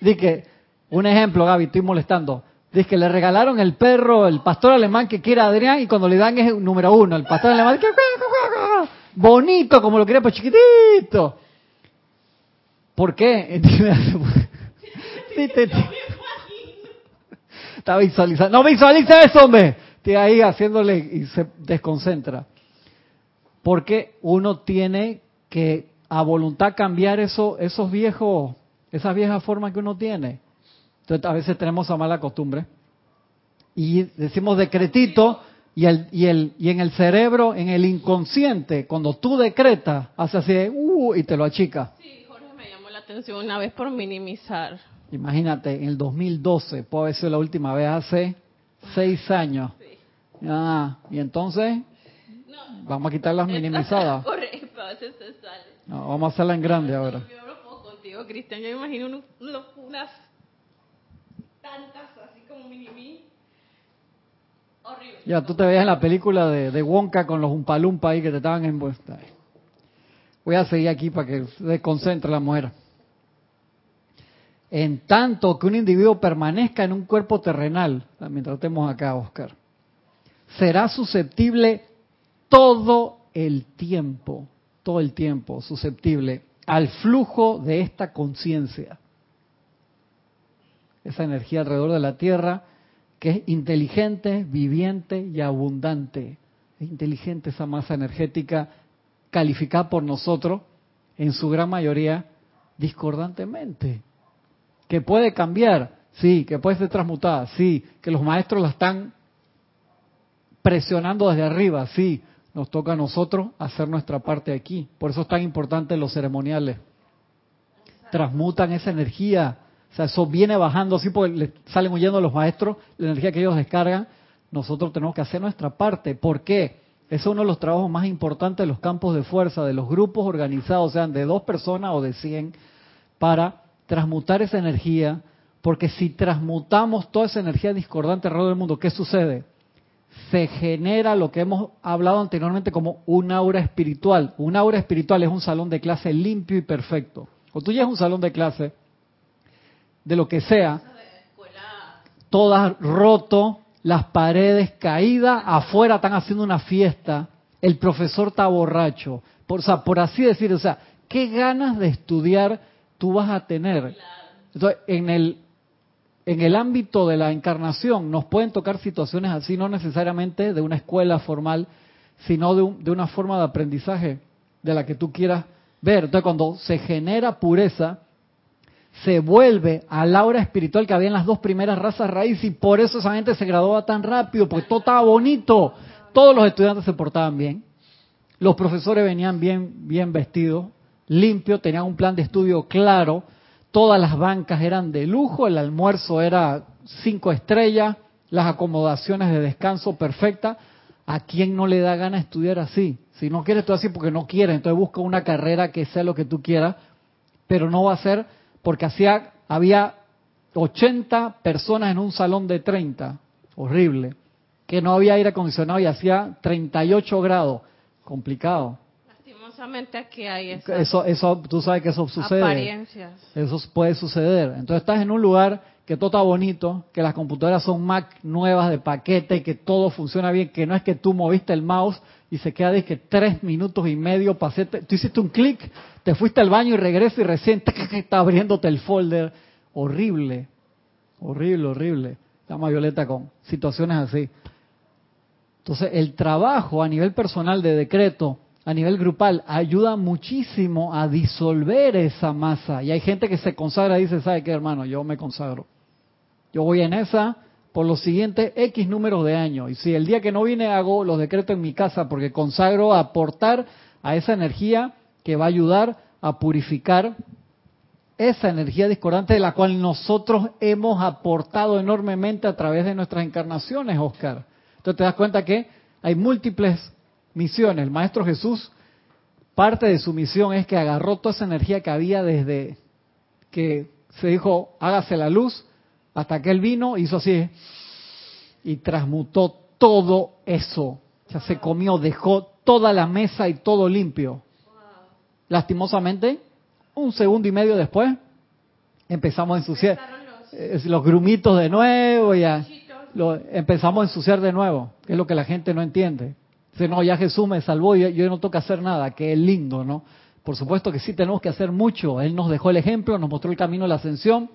Dice que, un ejemplo, Gaby, estoy molestando Dice que le regalaron el perro, el pastor alemán que quiere Adrián y cuando le dan es número uno. El pastor alemán que bonito como lo quería, pues chiquitito. ¿Por qué? Está visualizando. No visualiza eso, hombre. Está ahí haciéndole y se desconcentra. Porque uno tiene que a voluntad cambiar eso, esos viejos, esas viejas formas que uno tiene. Entonces a veces tenemos esa mala costumbre. Y decimos decretito y, el, y, el, y en el cerebro, en el inconsciente, cuando tú decretas, hace así, uh, y te lo achica. Sí, Jorge me llamó la atención una vez por minimizar. Imagínate, en el 2012, puede haber sido la última vez hace seis años. Sí. Ah, y entonces, vamos a quitar las minimizadas. Correcto, a veces se sale. No, vamos a hacerla en grande ahora. Yo lo puedo contigo, Cristian. Yo imagino unas así como mini Horrible. Ya, tú te veías en la película de, Wonka con los umpalumpa ahí que te estaban envueltos. Voy a seguir aquí para que se concentre la mujer. En tanto que un individuo permanezca en un cuerpo terrenal, mientras estemos acá, Oscar, será susceptible todo el tiempo, todo el tiempo susceptible al flujo de esta conciencia. Esa energía alrededor de la Tierra que es inteligente, viviente y abundante. Es inteligente esa masa energética calificada por nosotros, en su gran mayoría, discordantemente. Que puede cambiar, sí, que puede ser transmutada, sí, que los maestros la están presionando desde arriba, sí, nos toca a nosotros hacer nuestra parte aquí. Por eso es tan importante los ceremoniales. Transmutan esa energía sea, eso viene bajando así porque le salen huyendo los maestros, la energía que ellos descargan. Nosotros tenemos que hacer nuestra parte. ¿Por qué? Es uno de los trabajos más importantes de los campos de fuerza, de los grupos organizados, sean de dos personas o de cien, para transmutar esa energía. Porque si transmutamos toda esa energía discordante alrededor del mundo, ¿qué sucede? Se genera lo que hemos hablado anteriormente como un aura espiritual. Un aura espiritual es un salón de clase limpio y perfecto. O tú ya es un salón de clase de lo que sea, todas roto, las paredes caídas, afuera están haciendo una fiesta, el profesor está borracho, por, o sea, por así decir, o sea, ¿qué ganas de estudiar tú vas a tener? Entonces, en el, en el ámbito de la encarnación nos pueden tocar situaciones así, no necesariamente de una escuela formal, sino de, de una forma de aprendizaje de la que tú quieras ver. Entonces, cuando se genera pureza, se vuelve a la aura espiritual que había en las dos primeras razas raíz y por eso esa gente se graduaba tan rápido, porque todo estaba bonito, todos los estudiantes se portaban bien, los profesores venían bien, bien vestidos, limpios, tenían un plan de estudio claro, todas las bancas eran de lujo, el almuerzo era cinco estrellas, las acomodaciones de descanso perfectas. ¿A quién no le da gana estudiar así? Si no quieres estudiar así porque no quieres, entonces busca una carrera que sea lo que tú quieras, pero no va a ser porque hacía, había 80 personas en un salón de 30, horrible, que no había aire acondicionado y hacía 38 grados, complicado. Lastimosamente aquí hay eso. Eso, tú sabes que eso sucede. Apariencias. Eso puede suceder. Entonces estás en un lugar que todo está bonito, que las computadoras son Mac nuevas de paquete, que todo funciona bien, que no es que tú moviste el mouse y se queda de que tres minutos y medio, pasé, tú hiciste un clic, te fuiste al baño y regresas y recién está abriéndote el folder. Horrible, horrible, horrible. Llama Violeta con situaciones así. Entonces, el trabajo a nivel personal de decreto, a nivel grupal, ayuda muchísimo a disolver esa masa. Y hay gente que se consagra y dice, ¿sabe qué, hermano? Yo me consagro. Yo voy en esa, por los siguientes X números de años. Y si el día que no viene hago los decretos en mi casa porque consagro a aportar a esa energía que va a ayudar a purificar esa energía discordante de la cual nosotros hemos aportado enormemente a través de nuestras encarnaciones, Oscar. Entonces te das cuenta que hay múltiples misiones. El Maestro Jesús, parte de su misión es que agarró toda esa energía que había desde que se dijo, hágase la luz, hasta que él vino, hizo así y transmutó todo eso. Ya se comió, dejó toda la mesa y todo limpio. Lastimosamente, un segundo y medio después, empezamos a ensuciar. los grumitos de nuevo, ya lo, empezamos a ensuciar de nuevo, que es lo que la gente no entiende. Dice, no, ya Jesús me salvó, yo, yo no toca hacer nada, que es lindo, ¿no? Por supuesto que sí tenemos que hacer mucho. Él nos dejó el ejemplo, nos mostró el camino de la ascensión,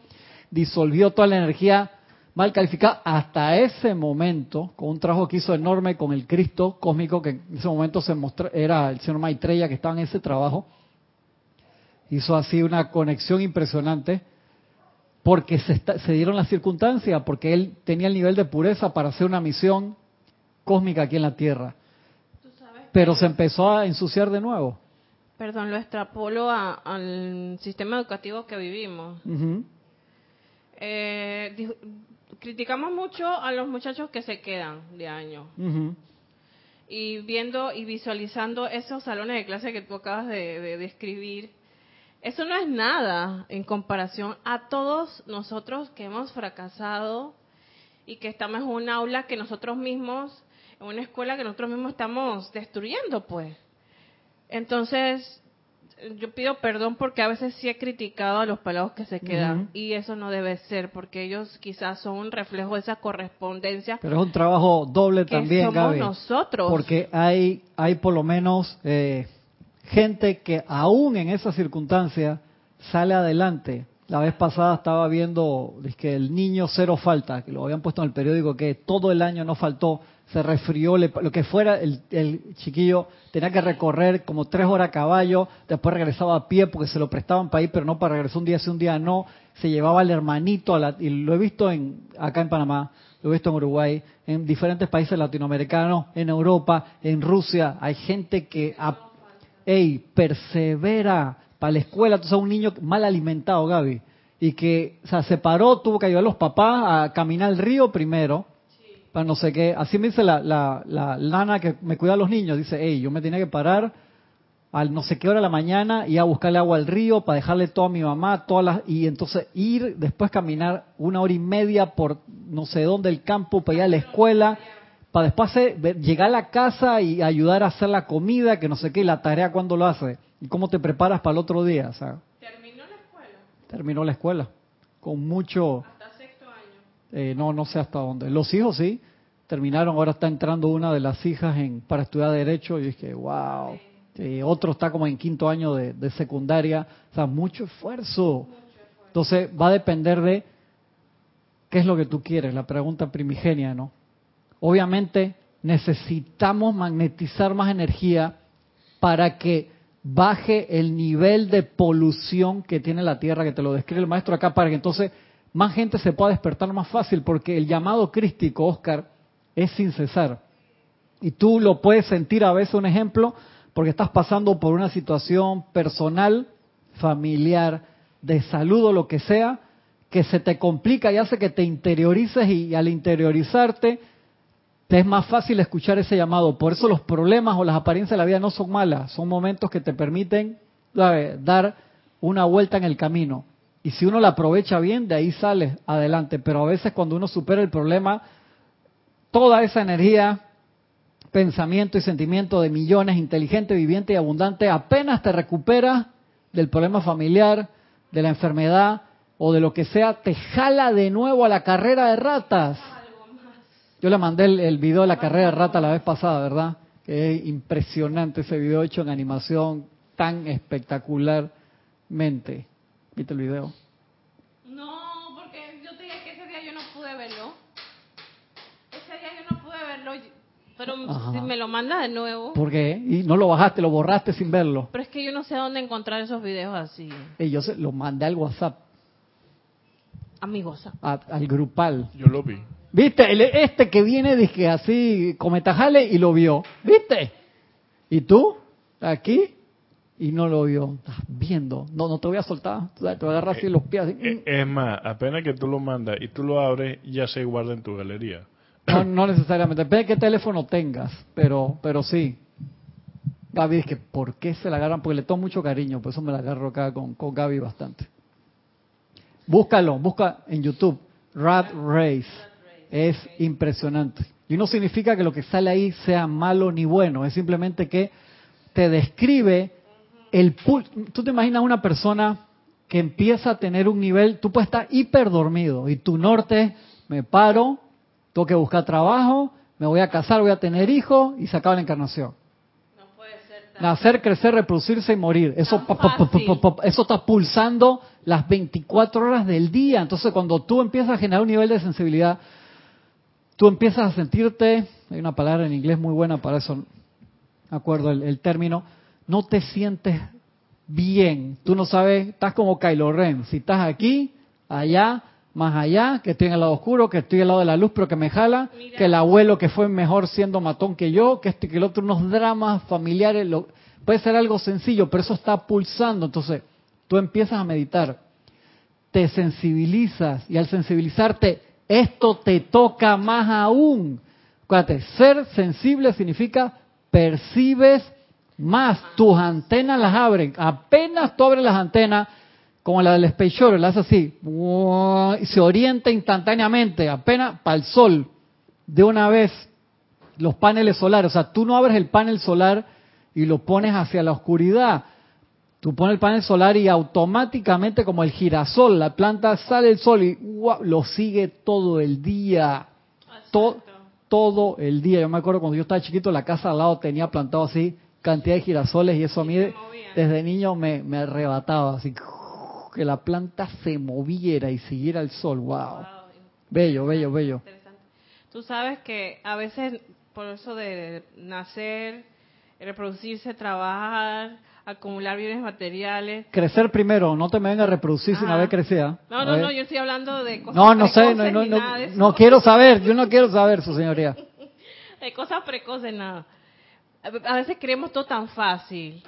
disolvió toda la energía mal calificada hasta ese momento, con un trabajo que hizo enorme con el Cristo cósmico, que en ese momento se mostró, era el señor Maitreya que estaba en ese trabajo. Hizo así una conexión impresionante porque se, se dieron las circunstancias, porque él tenía el nivel de pureza para hacer una misión cósmica aquí en la Tierra. Pero se empezó a ensuciar de nuevo perdón, lo extrapolo al sistema educativo que vivimos. Eh, criticamos mucho a los muchachos que se quedan de año. Y viendo y visualizando esos salones de clase que tú acabas de describir, eso no es nada en comparación a todos nosotros que hemos fracasado y que estamos en un aula que nosotros mismos, en una escuela que nosotros mismos estamos destruyendo, pues. Entonces, yo pido perdón porque a veces sí he criticado a los pelados que se quedan y eso no debe ser porque ellos quizás son un reflejo de esa correspondencia. Pero es un trabajo doble que también, somos nosotros. Porque hay, hay por lo menos eh, gente que aún en esa circunstancia sale adelante. La vez pasada estaba viendo que el niño cero falta, que lo habían puesto en el periódico que todo el año no faltó se resfrió, lo que fuera, el, chiquillo tenía que recorrer como tres horas a caballo, después regresaba a pie porque se lo prestaban para ir, pero no para regresar un día sí, un día no, se llevaba al hermanito, a la, y lo he visto en, acá en Panamá, lo he visto en Uruguay, en diferentes países latinoamericanos, en Europa, en Rusia, hay gente que, hey, persevera para la escuela, sabes, un niño mal alimentado, Gaby, y que se paró, tuvo que ayudar a los papás a caminar el río primero, para no sé qué. Así me dice la, la, la lana que me cuida a los niños. Dice, hey, yo me tenía que parar al no sé qué hora de la mañana y a buscarle agua al río para dejarle todo a mi mamá, todas las, y entonces ir, después caminar una hora y media por no sé dónde el campo para ir a la escuela, para después llegar a la casa y ayudar a hacer la comida, que no sé qué, y la tarea cuando lo hace, y cómo te preparas para el otro día. ¿Terminó la escuela? Terminó la escuela, con mucho eh, no, no sé hasta dónde. Los hijos sí, terminaron, ahora está entrando una de las hijas en, para estudiar Derecho y dije, wow. otro está como en quinto año de, secundaria, o sea, mucho esfuerzo. Entonces va a depender de qué es lo que tú quieres, la pregunta primigenia, ¿no? Obviamente necesitamos magnetizar más energía para que baje el nivel de polución que tiene la Tierra, que te lo describe el maestro acá, para que entonces más gente se pueda despertar más fácil, porque el llamado crístico, Oscar, es sin cesar. Y tú lo puedes sentir a veces un ejemplo porque estás pasando por una situación personal, familiar, de salud o lo que sea, que se te complica y hace que te interiorices y, al interiorizarte te es más fácil escuchar ese llamado. Por eso los problemas o las apariencias de la vida no son malas, son momentos que te permiten dar una vuelta en el camino. Y si uno la aprovecha bien, de ahí sale adelante. Pero a veces cuando uno supera el problema, toda esa energía, pensamiento y sentimiento de millones, inteligente, viviente y abundante, apenas te recupera del problema familiar, de la enfermedad o de lo que sea, te jala de nuevo a la carrera de ratas. Yo le mandé el, video de la carrera de ratas la vez pasada, ¿verdad? Que es impresionante ese video hecho en animación tan espectacularmente. ¿Viste el video? No, porque yo te dije que ese día yo no pude verlo. Ese día yo no pude verlo, pero si me lo manda de nuevo. ¿Por qué? Y no lo bajaste, lo borraste sin verlo. Pero es que yo no sé dónde encontrar esos videos así. Y yo se, lo mandé al WhatsApp. A mi WhatsApp. al grupal. Yo lo vi. ¿Viste? este que viene, dije así, cometajale y lo vio. ¿Viste? ¿Y tú? Aquí y no lo vio. Estás viendo. No, no te voy a soltar. Te voy a agarrar así los pies. Eh, es más, apenas que tú lo mandas y tú lo abres, ya se guarda en tu galería. No, no necesariamente. Depende de qué teléfono tengas, pero, pero sí. Gaby es que ¿por qué se la agarran? Porque le tomo mucho cariño, por eso me la agarro acá con, con Gaby bastante. Búscalo, busca en YouTube. Rat Race. Es impresionante. Y no significa que lo que sale ahí sea malo ni bueno, es simplemente que te describe el tú te imaginas una persona que empieza a tener un nivel, tú puedes estar hiper dormido y tu norte, me paro, tengo que buscar trabajo, me voy a casar, voy a tener hijos y se acaba la encarnación. No puede ser Nacer, crecer, reproducirse y morir. Eso, eso está pulsando las 24 horas del día. Entonces cuando tú empiezas a generar un nivel de sensibilidad, tú empiezas a sentirte, hay una palabra en inglés muy buena para eso, me acuerdo el, el término, no te sientes bien. Tú no sabes, estás como Kylo Ren. Si estás aquí, allá, más allá, que estoy en el lado oscuro, que estoy al lado de la luz, pero que me jala, que el abuelo que fue mejor siendo matón que yo, que este que el otro, unos dramas familiares. Lo, puede ser algo sencillo, pero eso está pulsando. Entonces, tú empiezas a meditar, te sensibilizas y al sensibilizarte, esto te toca más aún. Acuérdate, ser sensible significa percibes más, tus antenas las abren. Apenas tú abres las antenas, como la del Space Shuttle, la haces así, y se orienta instantáneamente, apenas para el sol, de una vez, los paneles solares. O sea, tú no abres el panel solar y lo pones hacia la oscuridad. Tú pones el panel solar y automáticamente, como el girasol, la planta sale el sol y lo sigue todo el día. todo el día. Yo me acuerdo cuando yo estaba chiquito, la casa al lado tenía plantado así cantidad de girasoles y eso a mí desde niño me, me, arrebataba, así que la planta se moviera y siguiera el sol, wow. Bello, bello, bello. Tú sabes que a veces por eso de nacer, reproducirse, trabajar, acumular bienes materiales. Crecer primero, no te me venga a reproducir sin haber crecido. No, no, no, yo estoy hablando de cosas No, no sé, no, no, no, no, quiero saber, yo no quiero saber, su señoría. de cosas precoces, nada a veces queremos todo tan fácil.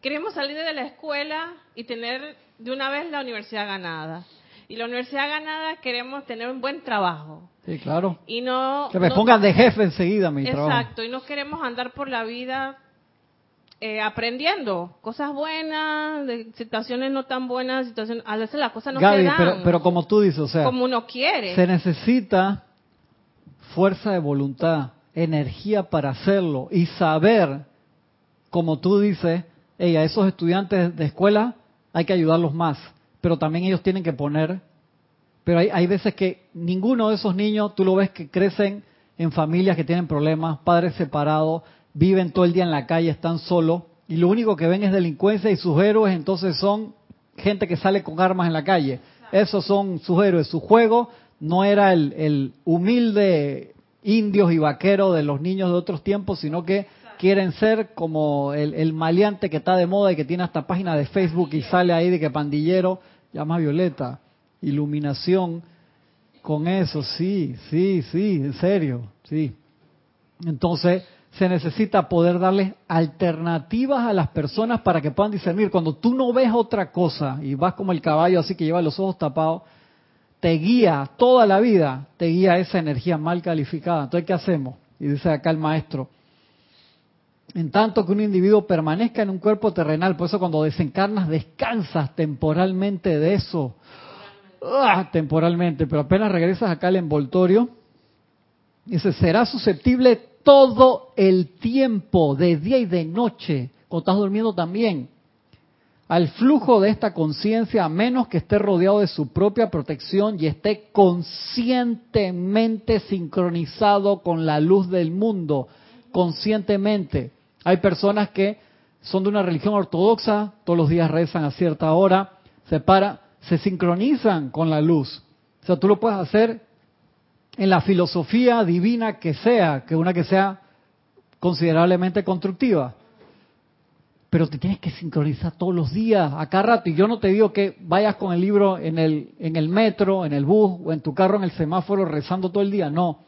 Queremos salir de la escuela y tener de una vez la universidad ganada. Y la universidad ganada queremos tener un buen trabajo. Sí, claro. Y no que me pongan de jefe enseguida mi exacto, trabajo. Exacto, y no queremos andar por la vida eh, aprendiendo cosas buenas, de situaciones no tan buenas, situaciones a veces las cosas no se dan. Pero, pero como tú dices, o sea, como uno quiere. Se necesita fuerza de voluntad energía para hacerlo y saber, como tú dices, hey, a esos estudiantes de escuela hay que ayudarlos más, pero también ellos tienen que poner, pero hay, hay veces que ninguno de esos niños, tú lo ves que crecen en familias que tienen problemas, padres separados, viven todo el día en la calle, están solos, y lo único que ven es delincuencia y sus héroes entonces son gente que sale con armas en la calle. Esos son sus héroes. Su juego no era el, el humilde indios y vaqueros de los niños de otros tiempos, sino que quieren ser como el, maleante que está de moda y que tiene hasta página de Facebook y sale ahí de que pandillero, llama Violeta, iluminación con eso, sí, sí, sí, en serio, sí. Entonces se necesita poder darles alternativas a las personas para que puedan discernir. Cuando tú no ves otra cosa y vas como el caballo así que lleva los ojos tapados, te guía toda la vida, te guía esa energía mal calificada. Entonces, ¿qué hacemos? Y dice acá el maestro, en tanto que un individuo permanezca en un cuerpo terrenal, por eso cuando desencarnas descansas temporalmente de eso, ¡Ah! temporalmente, pero apenas regresas acá al envoltorio, dice, será susceptible todo el tiempo, de día y de noche, cuando estás durmiendo también, al flujo de esta conciencia a menos que esté rodeado de su propia protección y esté conscientemente sincronizado con la luz del mundo, conscientemente. Hay personas que son de una religión ortodoxa, todos los días rezan a cierta hora, se para, se sincronizan con la luz. O sea, tú lo puedes hacer en la filosofía divina que sea, que una que sea considerablemente constructiva pero te tienes que sincronizar todos los días, acá rato. Y yo no te digo que vayas con el libro en el, en el metro, en el bus o en tu carro en el semáforo rezando todo el día. No.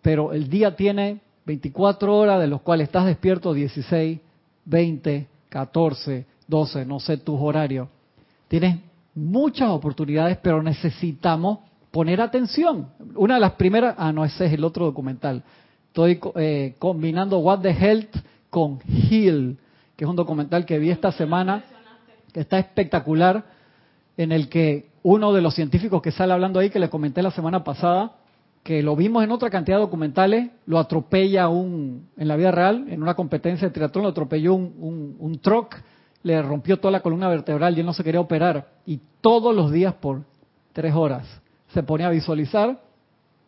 pero el día tiene 24 horas, de los cuales estás despierto 16, 20, 14, 12, no sé tus horarios. Tienes muchas oportunidades, pero necesitamos poner atención. Una de las primeras, ah, no, ese es el otro documental. Estoy eh, combinando What the Health con Heal que es un documental que vi esta semana, que está espectacular, en el que uno de los científicos que sale hablando ahí, que le comenté la semana pasada, que lo vimos en otra cantidad de documentales, lo atropella un, en la vida real, en una competencia de triatlón, lo atropelló un, un, truck le rompió toda la columna vertebral y él no se quería operar. Y todos los días por tres horas se ponía a visualizar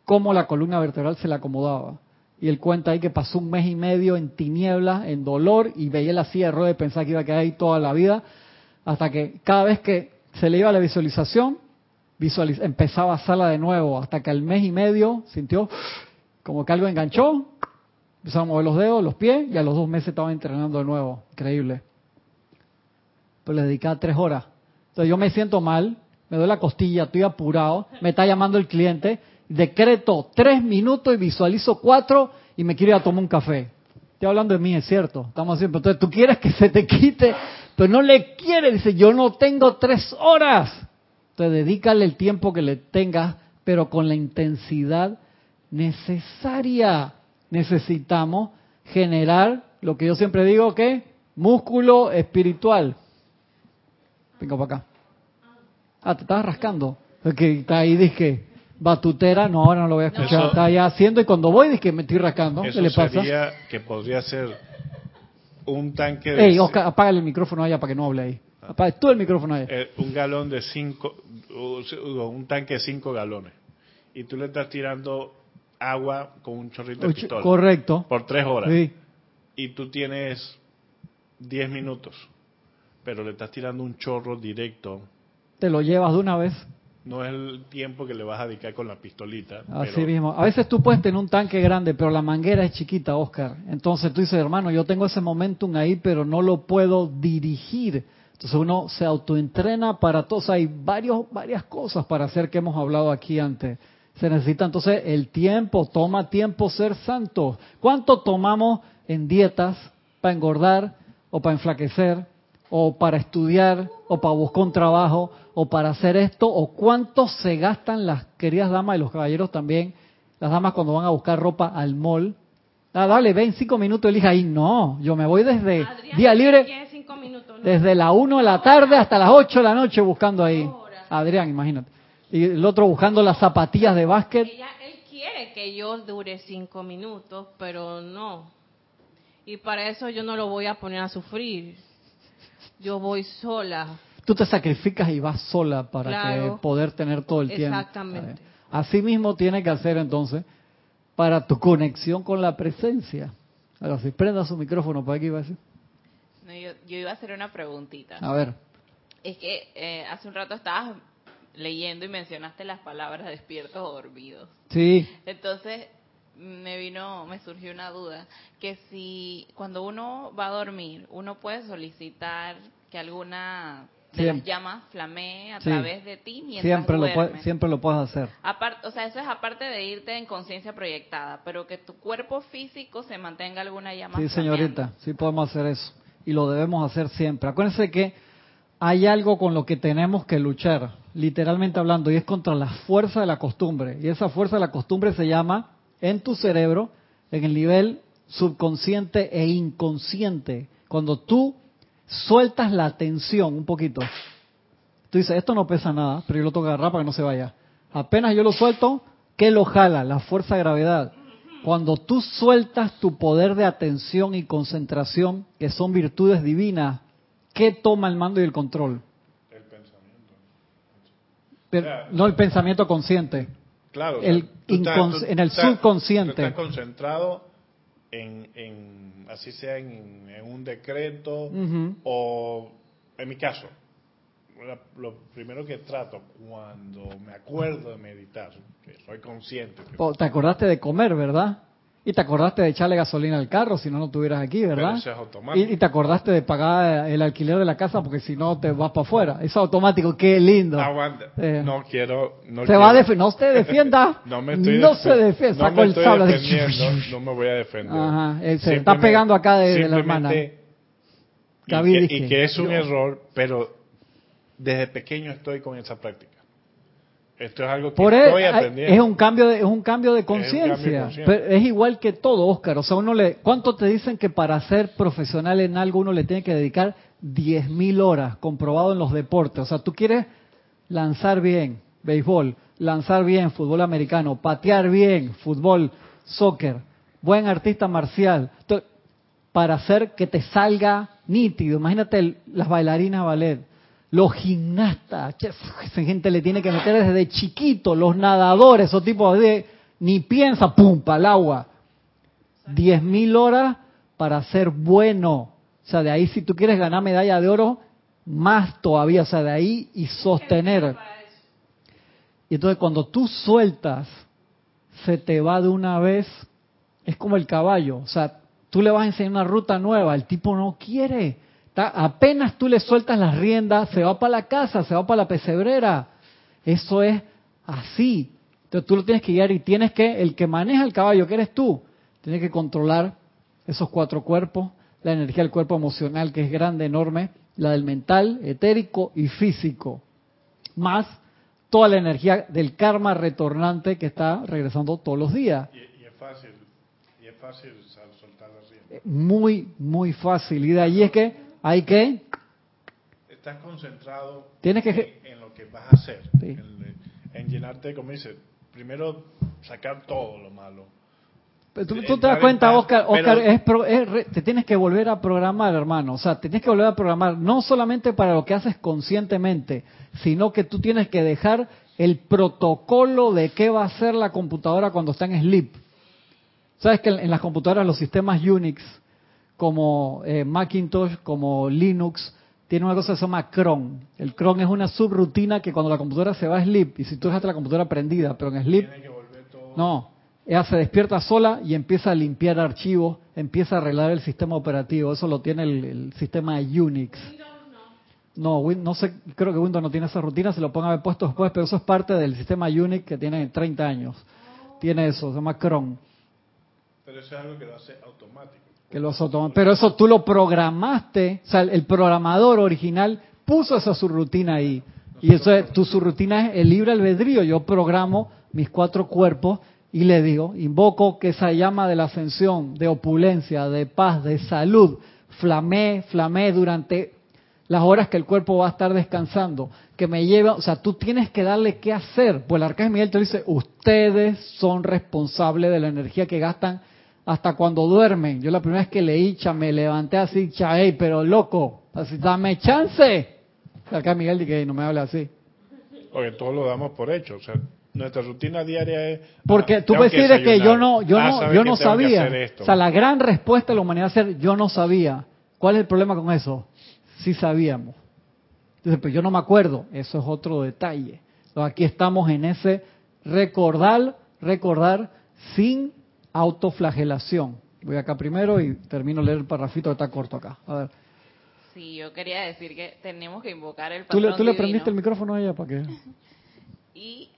cómo la columna vertebral se le acomodaba. Y él cuenta ahí que pasó un mes y medio en tinieblas, en dolor, y veía la silla de ruedas y pensaba que iba a quedar ahí toda la vida, hasta que cada vez que se le iba la visualización, empezaba a hacerla de nuevo, hasta que al mes y medio sintió como que algo enganchó, empezaba a mover los dedos, los pies, y a los dos meses estaba entrenando de nuevo. Increíble. Pero le dedicaba tres horas. Entonces yo me siento mal, me doy la costilla, estoy apurado, me está llamando el cliente, decreto tres minutos y visualizo cuatro y me quiero ir a tomar un café. Estoy hablando de mí, es cierto. Estamos siempre. Entonces tú quieres que se te quite, pero no le quiere. Dice, yo no tengo tres horas. Entonces dedícale el tiempo que le tengas, pero con la intensidad necesaria. Necesitamos generar lo que yo siempre digo que músculo espiritual. Venga para acá. Ah, te estabas rascando. Ahí, dije, batutera, no, ahora no lo voy a escuchar. Está ya haciendo y cuando voy, dije, me estoy rascando. ¿Qué le pasa? Sería que podría ser un tanque de... Ey, Oscar, apaga el micrófono allá para que no hable ahí. Ah. Apaga todo el micrófono allá. Eh, un galón de cinco, un tanque de cinco galones. Y tú le estás tirando agua con un chorrito de pistola. Correcto. Por tres horas. Sí. Y tú tienes diez minutos. Pero le estás tirando un chorro directo te lo llevas de una vez. No es el tiempo que le vas a dedicar con la pistolita. Así mismo. A veces tú puedes tener un tanque grande, pero la manguera es chiquita, Oscar. Entonces tú dices, hermano, yo tengo ese momentum ahí, pero no lo puedo dirigir. Entonces uno se autoentrena para todos. Hay varios, varias cosas para hacer que hemos hablado aquí antes. Se necesita entonces el tiempo, toma tiempo ser santo. ¿Cuánto tomamos en dietas para engordar o para enflaquecer o para estudiar o para buscar un trabajo o para hacer esto, o cuánto se gastan las queridas damas y los caballeros también, las damas cuando van a buscar ropa al mall. Ah, dale, ven cinco minutos, elija ahí. No, yo me voy desde día libre, desde la una de la tarde hasta las ocho de la noche buscando ahí. Adrián, imagínate. Y el otro buscando las zapatillas de básquet. él quiere que yo dure cinco minutos, pero no. Y para eso yo no lo voy a poner a sufrir. Yo voy sola tú te sacrificas y vas sola para poder tener todo el tiempo. Exactamente. Así mismo tiene que hacer entonces para tu conexión con la presencia. Ahora, si prenda su micrófono, ¿para qué iba a decir? yo, iba a hacer una preguntita. A ver. Es que eh, hace un rato estabas leyendo y mencionaste las palabras despiertos o dormidos. Sí. Entonces me vino, me surgió una duda, que si cuando uno va a dormir, uno puede solicitar que alguna de las llamas flamee a través de ti mientras siempre duermes. Lo siempre lo puedes hacer. Aparte, o sea, eso es aparte de irte en conciencia proyectada, pero que tu cuerpo físico se mantenga alguna llama Sí, señorita, sí podemos hacer eso. Y lo debemos hacer siempre. Acuérdense que hay algo con lo que tenemos que luchar, literalmente hablando, y es contra la fuerza de la costumbre. Y esa fuerza de la costumbre se llama en tu cerebro, en el nivel subconsciente e inconsciente. Cuando tú sueltas la tensión un poquito. Tú dices, esto no pesa nada, pero yo lo tengo que agarrar para que no se vaya. Apenas yo lo suelto, ¿qué lo jala? La fuerza de gravedad. Cuando tú sueltas tu poder de atención y concentración, que son virtudes divinas, ¿qué toma el mando y el control? El pensamiento. Pero, no el pensamiento consciente. Claro. El en el subconsciente. estás concentrado en así sea en, un decreto o, en mi caso, lo primero que trato cuando me acuerdo de meditar, que soy consciente. te acordaste de comer, ¿verdad? Y te acordaste de echarle gasolina al carro, si no, no estuvieras aquí, ¿verdad? Y, te acordaste de pagar el alquiler de la casa porque si no te vas para afuera. Es automático, qué lindo. Aguanta. Eh, no quiero. No se va a no se defienda. no me estoy No se defienda. No me estoy defendiendo. no me voy a defender. Ajá. Se está pegando acá de, la hermana. Y que, y que es un error, pero desde pequeño estoy con esa práctica. Esto es algo que estoy e- aprendiendo. Es un cambio de, es un cambio de conciencia. Es, igual que todo, Oscar. O sea, uno le, ¿cuánto te dicen que para ser profesional en algo uno le tiene que dedicar 10.000 horas, comprobado en los deportes? O sea, tú quieres lanzar bien, béisbol, lanzar bien, fútbol americano, patear bien, fútbol, soccer, buen artista marcial, para hacer que te salga nítido. Imagínate las bailarinas ballet, los gimnastas, esa gente le tiene que meter desde chiquito, los nadadores, esos tipos de, ni piensa, pum, el agua. Diez mil horas para ser bueno. O sea, de ahí si tú quieres ganar medalla de oro, más todavía, o sea, de ahí y sostener. Y entonces cuando tú sueltas, se te va de una vez, es como el caballo, o sea, tú le vas a enseñar una ruta nueva, el tipo no quiere. Apenas tú le sueltas las riendas, se va para la casa, se va para la pesebrera. Eso es así. Entonces tú lo tienes que guiar y tienes que, el que maneja el caballo, que eres tú, tienes que controlar esos cuatro cuerpos, la energía del cuerpo emocional, que es grande, enorme, la del mental, etérico y físico, más toda la energía del karma retornante que está regresando todos los días. Y, es fácil, y es fácil soltar la rienda. Muy, muy fácil. Y de ahí es que hay que... Estás concentrado tienes que, en, lo que vas a hacer, en, en llenarte, como dice, primero sacar todo lo malo Tú, te das cuenta, Oscar, Oscar es, te tienes que volver a programar, hermano. O sea, te tienes que volver a programar no solamente para lo que haces conscientemente, sino que tú tienes que dejar el protocolo de qué va a hacer la computadora cuando está en sleep. Sabes que en las computadoras los sistemas Unix, como eh, Macintosh, como Linux, tienen una cosa que se llama cron. El cron es una subrutina que cuando la computadora se va a sleep, y si tú dejaste la computadora prendida, pero en sleep, no, ella se despierta sola y empieza a limpiar archivos, empieza a arreglar el sistema operativo. Eso lo tiene el, sistema Unix. No, no sé, creo que Windows no tiene esa rutina, se lo pongan haber puesto después, pero eso es parte del sistema Unix que tiene 30 años. Tiene eso, se llama Chrome. Pero eso es algo que lo hace automático. Que. Pero eso tú lo programaste, o sea, el programador original puso esa subrutina ahí. y eso es, tu subrutina es el libre albedrío. Yo programo mis cuatro cuerpos y le digo, invoco que esa llama de la ascensión, de opulencia, de paz, de salud, flamé, flamé durante las horas que el cuerpo va a estar descansando, que me lleva, o sea, tú tienes que darle qué hacer. Pues el arcángel Miguel te dice, ustedes son responsables de la energía que gastan hasta cuando duermen. Yo la primera vez que leí, me levanté así, chaey, pero loco, así, dame chance. Arcángel Miguel dice, no me hable así. Oye, todos lo damos por hecho, o sea, nuestra rutina diaria es porque ah, tú puedes decir que yo no yo ah, no yo no sabía. o sea la gran respuesta de la humanidad es ser yo no sabía cuál es el problema con eso sí sabíamos. Entonces pues yo no me acuerdo. Eso es otro detalle. Entonces, aquí estamos en ese recordar recordar sin autoflagelación. Voy acá primero y termino de leer el parrafito que está corto acá. A ver. Sí, yo quería decir que tenemos que invocar el patrón ¿Tú le, tú le prendiste el micrófono a ella para que...? y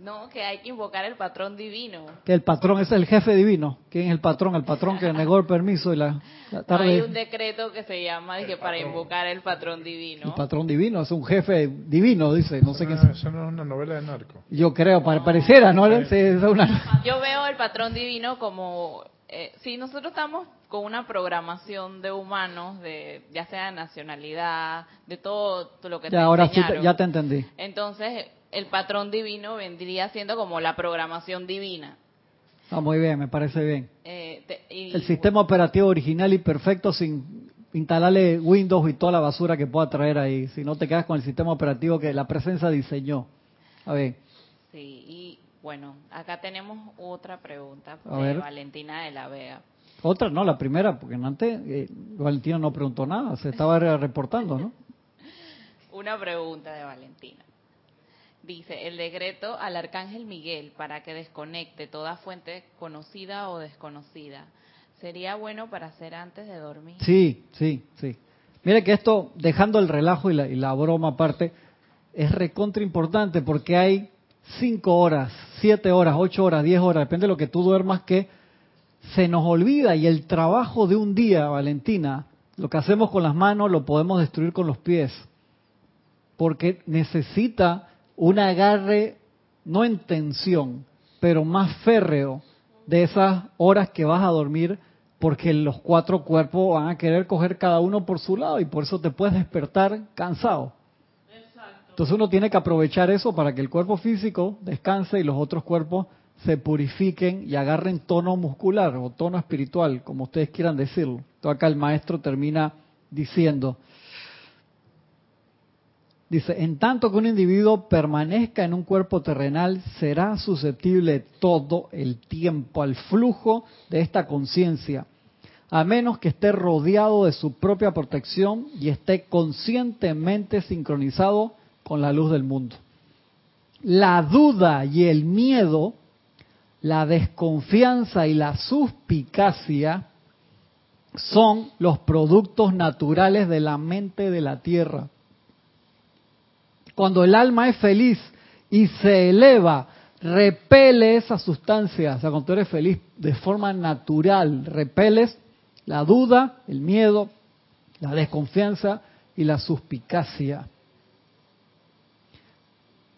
no, que hay que invocar el patrón divino. Que el patrón es el jefe divino. ¿Quién es el patrón? El patrón que negó el permiso y la, tarde. Hay un decreto que se llama dije, para invocar el patrón divino. El patrón divino es un jefe divino, dice. No sé quién es. Eso no es una novela de narco. Yo creo, pareciera, ¿no? Yo veo el patrón divino como eh, si nosotros estamos con una programación de humanos, de ya sea nacionalidad, de todo, lo que ya, ahora sí ya te entendí. Entonces, el patrón divino vendría siendo como la programación divina. Ah, muy bien, me parece bien. Eh, el sistema operativo original y perfecto sin instalarle Windows y toda la basura que pueda traer ahí. Si no te quedas con el sistema operativo que la presencia diseñó. A ver. Sí, y bueno, acá tenemos otra pregunta de Valentina de la Vega. Otra, no, la primera, porque antes eh, Valentina no preguntó nada, se estaba reportando, ¿no? Una pregunta de Valentina. Dice, el decreto al arcángel Miguel para que desconecte toda fuente conocida o desconocida. ¿Sería bueno para hacer antes de dormir? Sí, sí, sí. Mire que esto, dejando el relajo y la, y la broma aparte, es recontra importante porque hay cinco horas, siete horas, ocho horas, diez horas, depende de lo que tú duermas, que se nos olvida y el trabajo de un día, Valentina, lo que hacemos con las manos lo podemos destruir con los pies, porque necesita un agarre, no en tensión, pero más férreo de esas horas que vas a dormir, porque los cuatro cuerpos van a querer coger cada uno por su lado y por eso te puedes despertar cansado. Entonces uno tiene que aprovechar eso para que el cuerpo físico descanse y los otros cuerpos se purifiquen y agarren tono muscular o tono espiritual, como ustedes quieran decirlo. Entonces acá el maestro termina diciendo, dice, en tanto que un individuo permanezca en un cuerpo terrenal, será susceptible todo el tiempo al flujo de esta conciencia, a menos que esté rodeado de su propia protección y esté conscientemente sincronizado con la luz del mundo. La duda y el miedo, la desconfianza y la suspicacia son los productos naturales de la mente de la tierra. Cuando el alma es feliz y se eleva, repele esa sustancia. O sea, cuando tú eres feliz de forma natural, repeles la duda, el miedo, la desconfianza y la suspicacia.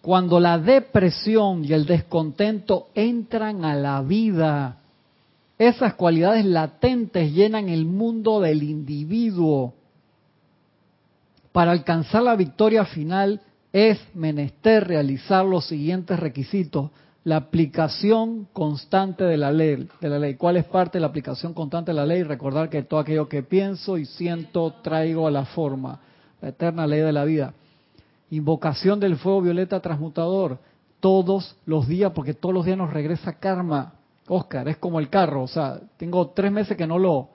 Cuando la depresión y el descontento entran a la vida, esas cualidades latentes llenan el mundo del individuo. Para alcanzar la victoria final es menester realizar los siguientes requisitos. La aplicación constante de la ley. De la ley. ¿Cuál es parte de la aplicación constante de la ley? Recordar que todo aquello que pienso y siento traigo a la forma. La eterna ley de la vida. Invocación del fuego violeta transmutador. Todos los días, porque todos los días nos regresa karma. Oscar, es como el carro, o sea, tengo tres meses que no lo...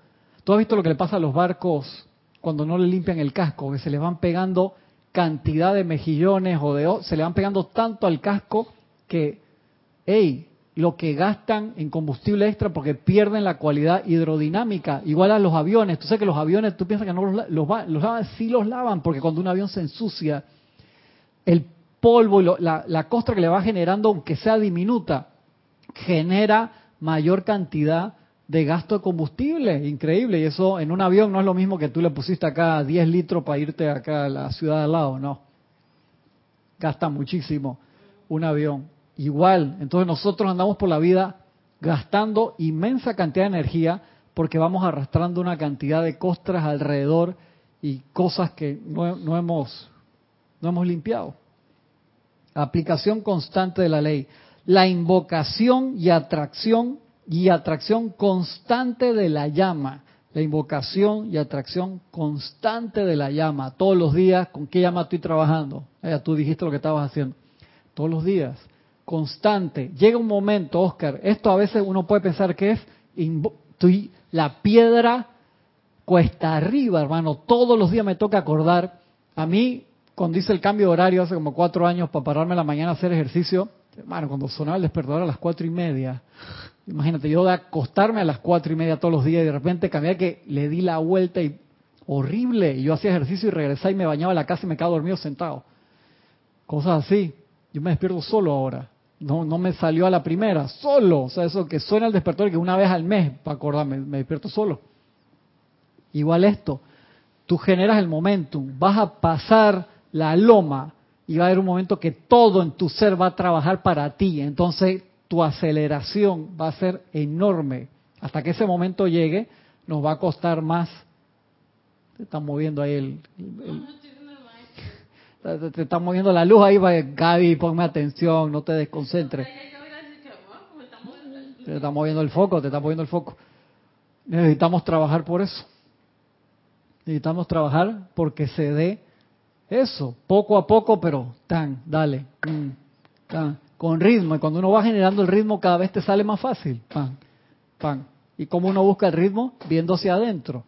¿Tú has visto lo que le pasa a los barcos cuando no le limpian el casco? Que se les van pegando cantidad de mejillones o de... Se le van pegando tanto al casco que, hey, lo que gastan en combustible extra porque pierden la cualidad hidrodinámica. Igual a los aviones. Tú sabes que los aviones, tú piensas que no los, los, los lavan, sí los lavan, porque cuando un avión se ensucia, el polvo y la, la costra que le va generando, aunque sea diminuta, genera mayor cantidad de gasto de combustible, increíble, y eso en un avión no es lo mismo que tú le pusiste acá 10 litros para irte acá a la ciudad de al lado, no. Gasta muchísimo un avión. Igual, entonces nosotros andamos por la vida gastando inmensa cantidad de energía porque vamos arrastrando una cantidad de costras alrededor y cosas que no, no hemos, no hemos limpiado. Aplicación constante de la ley la invocación y atracción y atracción constante de la llama. La invocación y atracción constante de la llama. Todos los días, ¿con qué llama estoy trabajando? Ya tú dijiste lo que estabas haciendo. Todos los días. Constante. Llega un momento, Oscar, esto a veces uno puede pensar que es la piedra cuesta arriba, hermano. Todos los días me toca acordar. A mí, cuando hice el cambio de horario hace como cuatro años para pararme la mañana a hacer ejercicio, Hermano, cuando sonaba el despertador a las cuatro y media, imagínate, yo de acostarme a las cuatro y media todos los días y de repente cambié que le di la vuelta y horrible. Y yo hacía ejercicio y regresaba y me bañaba a la casa y me quedaba dormido sentado. Cosas así. Yo me despierto solo ahora. No, no me salió a la primera, solo. O sea, eso que suena el despertador que una vez al mes, para acordarme, me despierto solo. Igual esto, tú generas el momentum, vas a pasar la loma y va a haber un momento que todo en tu ser va a trabajar para ti. Entonces tu aceleración va a ser enorme. Hasta que ese momento llegue, nos va a costar más. Te está moviendo ahí el... te, está moviendo la luz ahí, Gaby, ponme atención, no te desconcentres. Te está moviendo el foco, te está moviendo el foco. Necesitamos trabajar por eso. Necesitamos trabajar porque se dé eso, poco a poco, pero tan, dale, tan, con ritmo. Y cuando uno va generando el ritmo, cada vez te sale más fácil. Pan, pan. ¿Y cómo uno busca el ritmo? Viendo hacia adentro.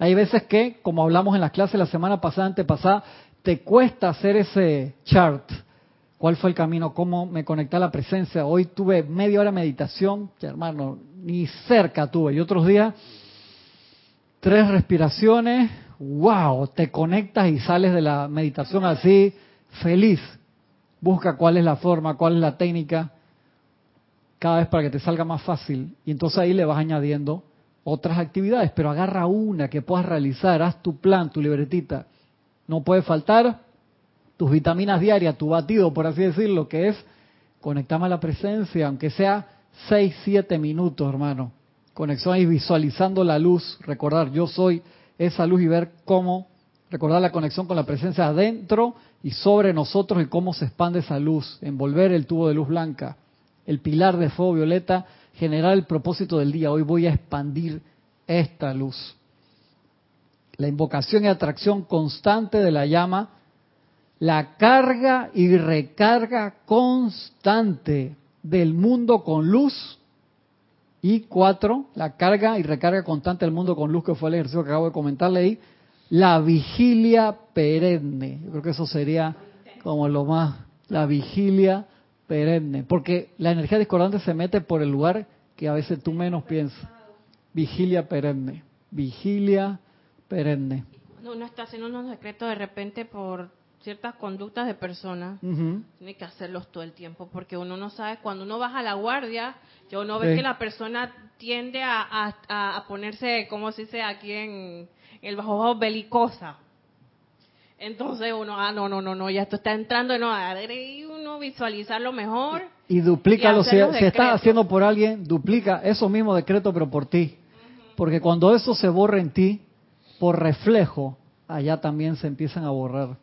Hay veces que, como hablamos en las clases la semana pasada, antepasada, te cuesta hacer ese chart. ¿Cuál fue el camino? ¿Cómo me conecté a la presencia? Hoy tuve media hora de meditación, hermano, ni cerca tuve. Y otros días, tres respiraciones, wow, te conectas y sales de la meditación así, feliz. Busca cuál es la forma, cuál es la técnica, cada vez para que te salga más fácil. Y entonces ahí le vas añadiendo otras actividades, pero agarra una que puedas realizar, haz tu plan, tu libretita. No puede faltar tus vitaminas diarias, tu batido, por así decirlo, que es conectarme a la presencia, aunque sea 6, 7 minutos, hermano. Conexión y visualizando la luz, recordar, yo soy esa luz y ver cómo recordar la conexión con la presencia adentro y sobre nosotros y cómo se expande esa luz, envolver el tubo de luz blanca, el pilar de fuego violeta, generar el propósito del día. Hoy voy a expandir esta luz. la invocación y atracción constante de la llama, la carga y recarga constante del mundo con luz, y cuatro, la carga y recarga constante del mundo con luz, que fue el ejercicio que acabo de comentarle ahí, la vigilia perenne. Yo creo que eso sería como lo más, la vigilia perenne, porque la energía discordante se mete por el lugar que a veces tú menos piensas. Vigilia perenne, vigilia perenne. No, uno está haciendo unos decretos de repente por ciertas conductas de personas, tiene que hacerlos todo el tiempo, porque uno no sabe, cuando uno baja la guardia, yo no ve que la persona tiende a, a, ponerse, como se dice aquí en el bajo belicosa. Entonces uno, ah, no, no, no, no, ya esto está entrando, no, y uno visualizarlo mejor. Y duplícalo, si, si estás haciendo por alguien, duplica eso mismo decreto, pero por ti. Porque cuando eso se borra en ti, por reflejo, allá también se empiezan a borrar.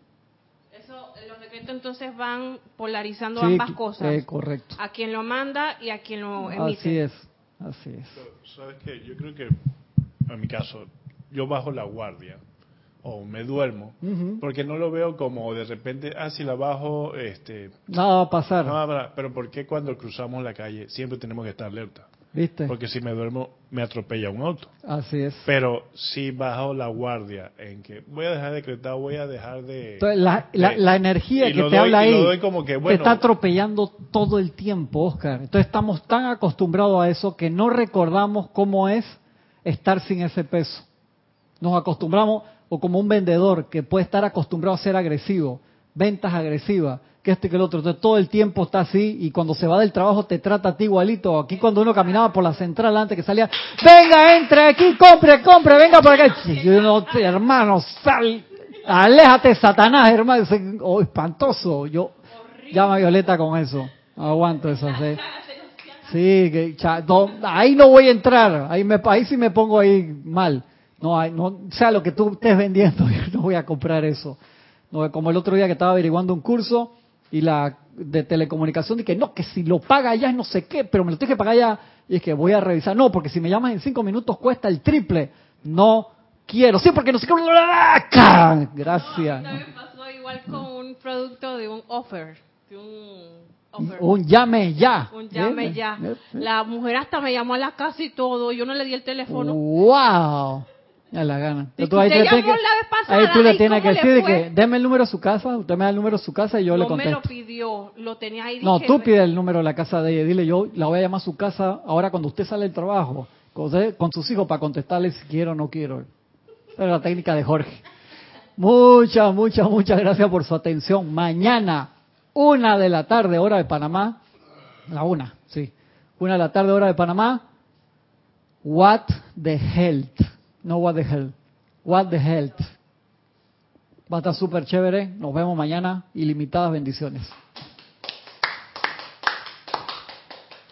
Entonces van polarizando ambas cosas. Eh, correcto. A quien lo manda y a quien lo emite. Así es, así es. ¿Sabes qué? Yo creo que, en mi caso, yo bajo la guardia o me duermo, porque no lo veo como de repente, ah, si la bajo, este... Nada va a pasar. No, pero ¿por qué cuando cruzamos la calle siempre tenemos que estar alerta? ¿Viste? Porque si me duermo, me atropella un auto. Así es. Pero si bajo la guardia en que voy a dejar de decretar, voy a dejar de... Entonces, la, la, energía que te habla ahí te está atropellando todo el tiempo, Oscar. Entonces estamos tan acostumbrados a eso que no recordamos cómo es estar sin ese peso. Nos acostumbramos, o como un vendedor que puede estar acostumbrado a ser agresivo, ventas agresivas, que este que el otro, todo el tiempo está así y cuando se va del trabajo te trata a ti igualito. Aquí cuando uno caminaba por la central antes que salía, venga, entre aquí, compre, compre, venga por acá. Y uno, hermano, sal, aléjate Satanás, hermano. Oh, espantoso. Yo, llama a Violeta con eso. aguanto eso. ¿sí? Sí, que, ahí no voy a entrar, ahí, me, ahí sí me pongo ahí mal. No, no, sea lo que tú estés vendiendo, yo no voy a comprar eso. No, como el otro día que estaba averiguando un curso y la de telecomunicación, que no, que si lo paga ya no sé qué, pero me lo tengo que pagar ya. Y es que voy a revisar. No, porque si me llamas en cinco minutos cuesta el triple. No quiero. Sí, porque no sé qué. Gracias. No, también pasó igual con un producto de un offer. De un un llame ya. Un llame ya. La mujer hasta me llamó a la casa y todo. Yo no le di el teléfono. ¡Wow! Ya la gana. tú, ahí, tú le tienes que decir que deme el número de su casa, usted me da el número de su casa y yo le contesto. No me lo pidió, lo tenía ahí. No, tú pide el número de la casa de ella. Dile, yo la voy a llamar a su casa ahora cuando usted sale del trabajo, con, sus hijos para contestarle si quiero o no quiero. Esa es la técnica de Jorge. Muchas, muchas, muchas gracias por su atención. Mañana, una de la tarde, hora de Panamá. La una, sí. Una de la tarde, hora de Panamá. What the health no what the hell. What the health. Va a estar súper chévere. Nos vemos mañana. Ilimitadas bendiciones.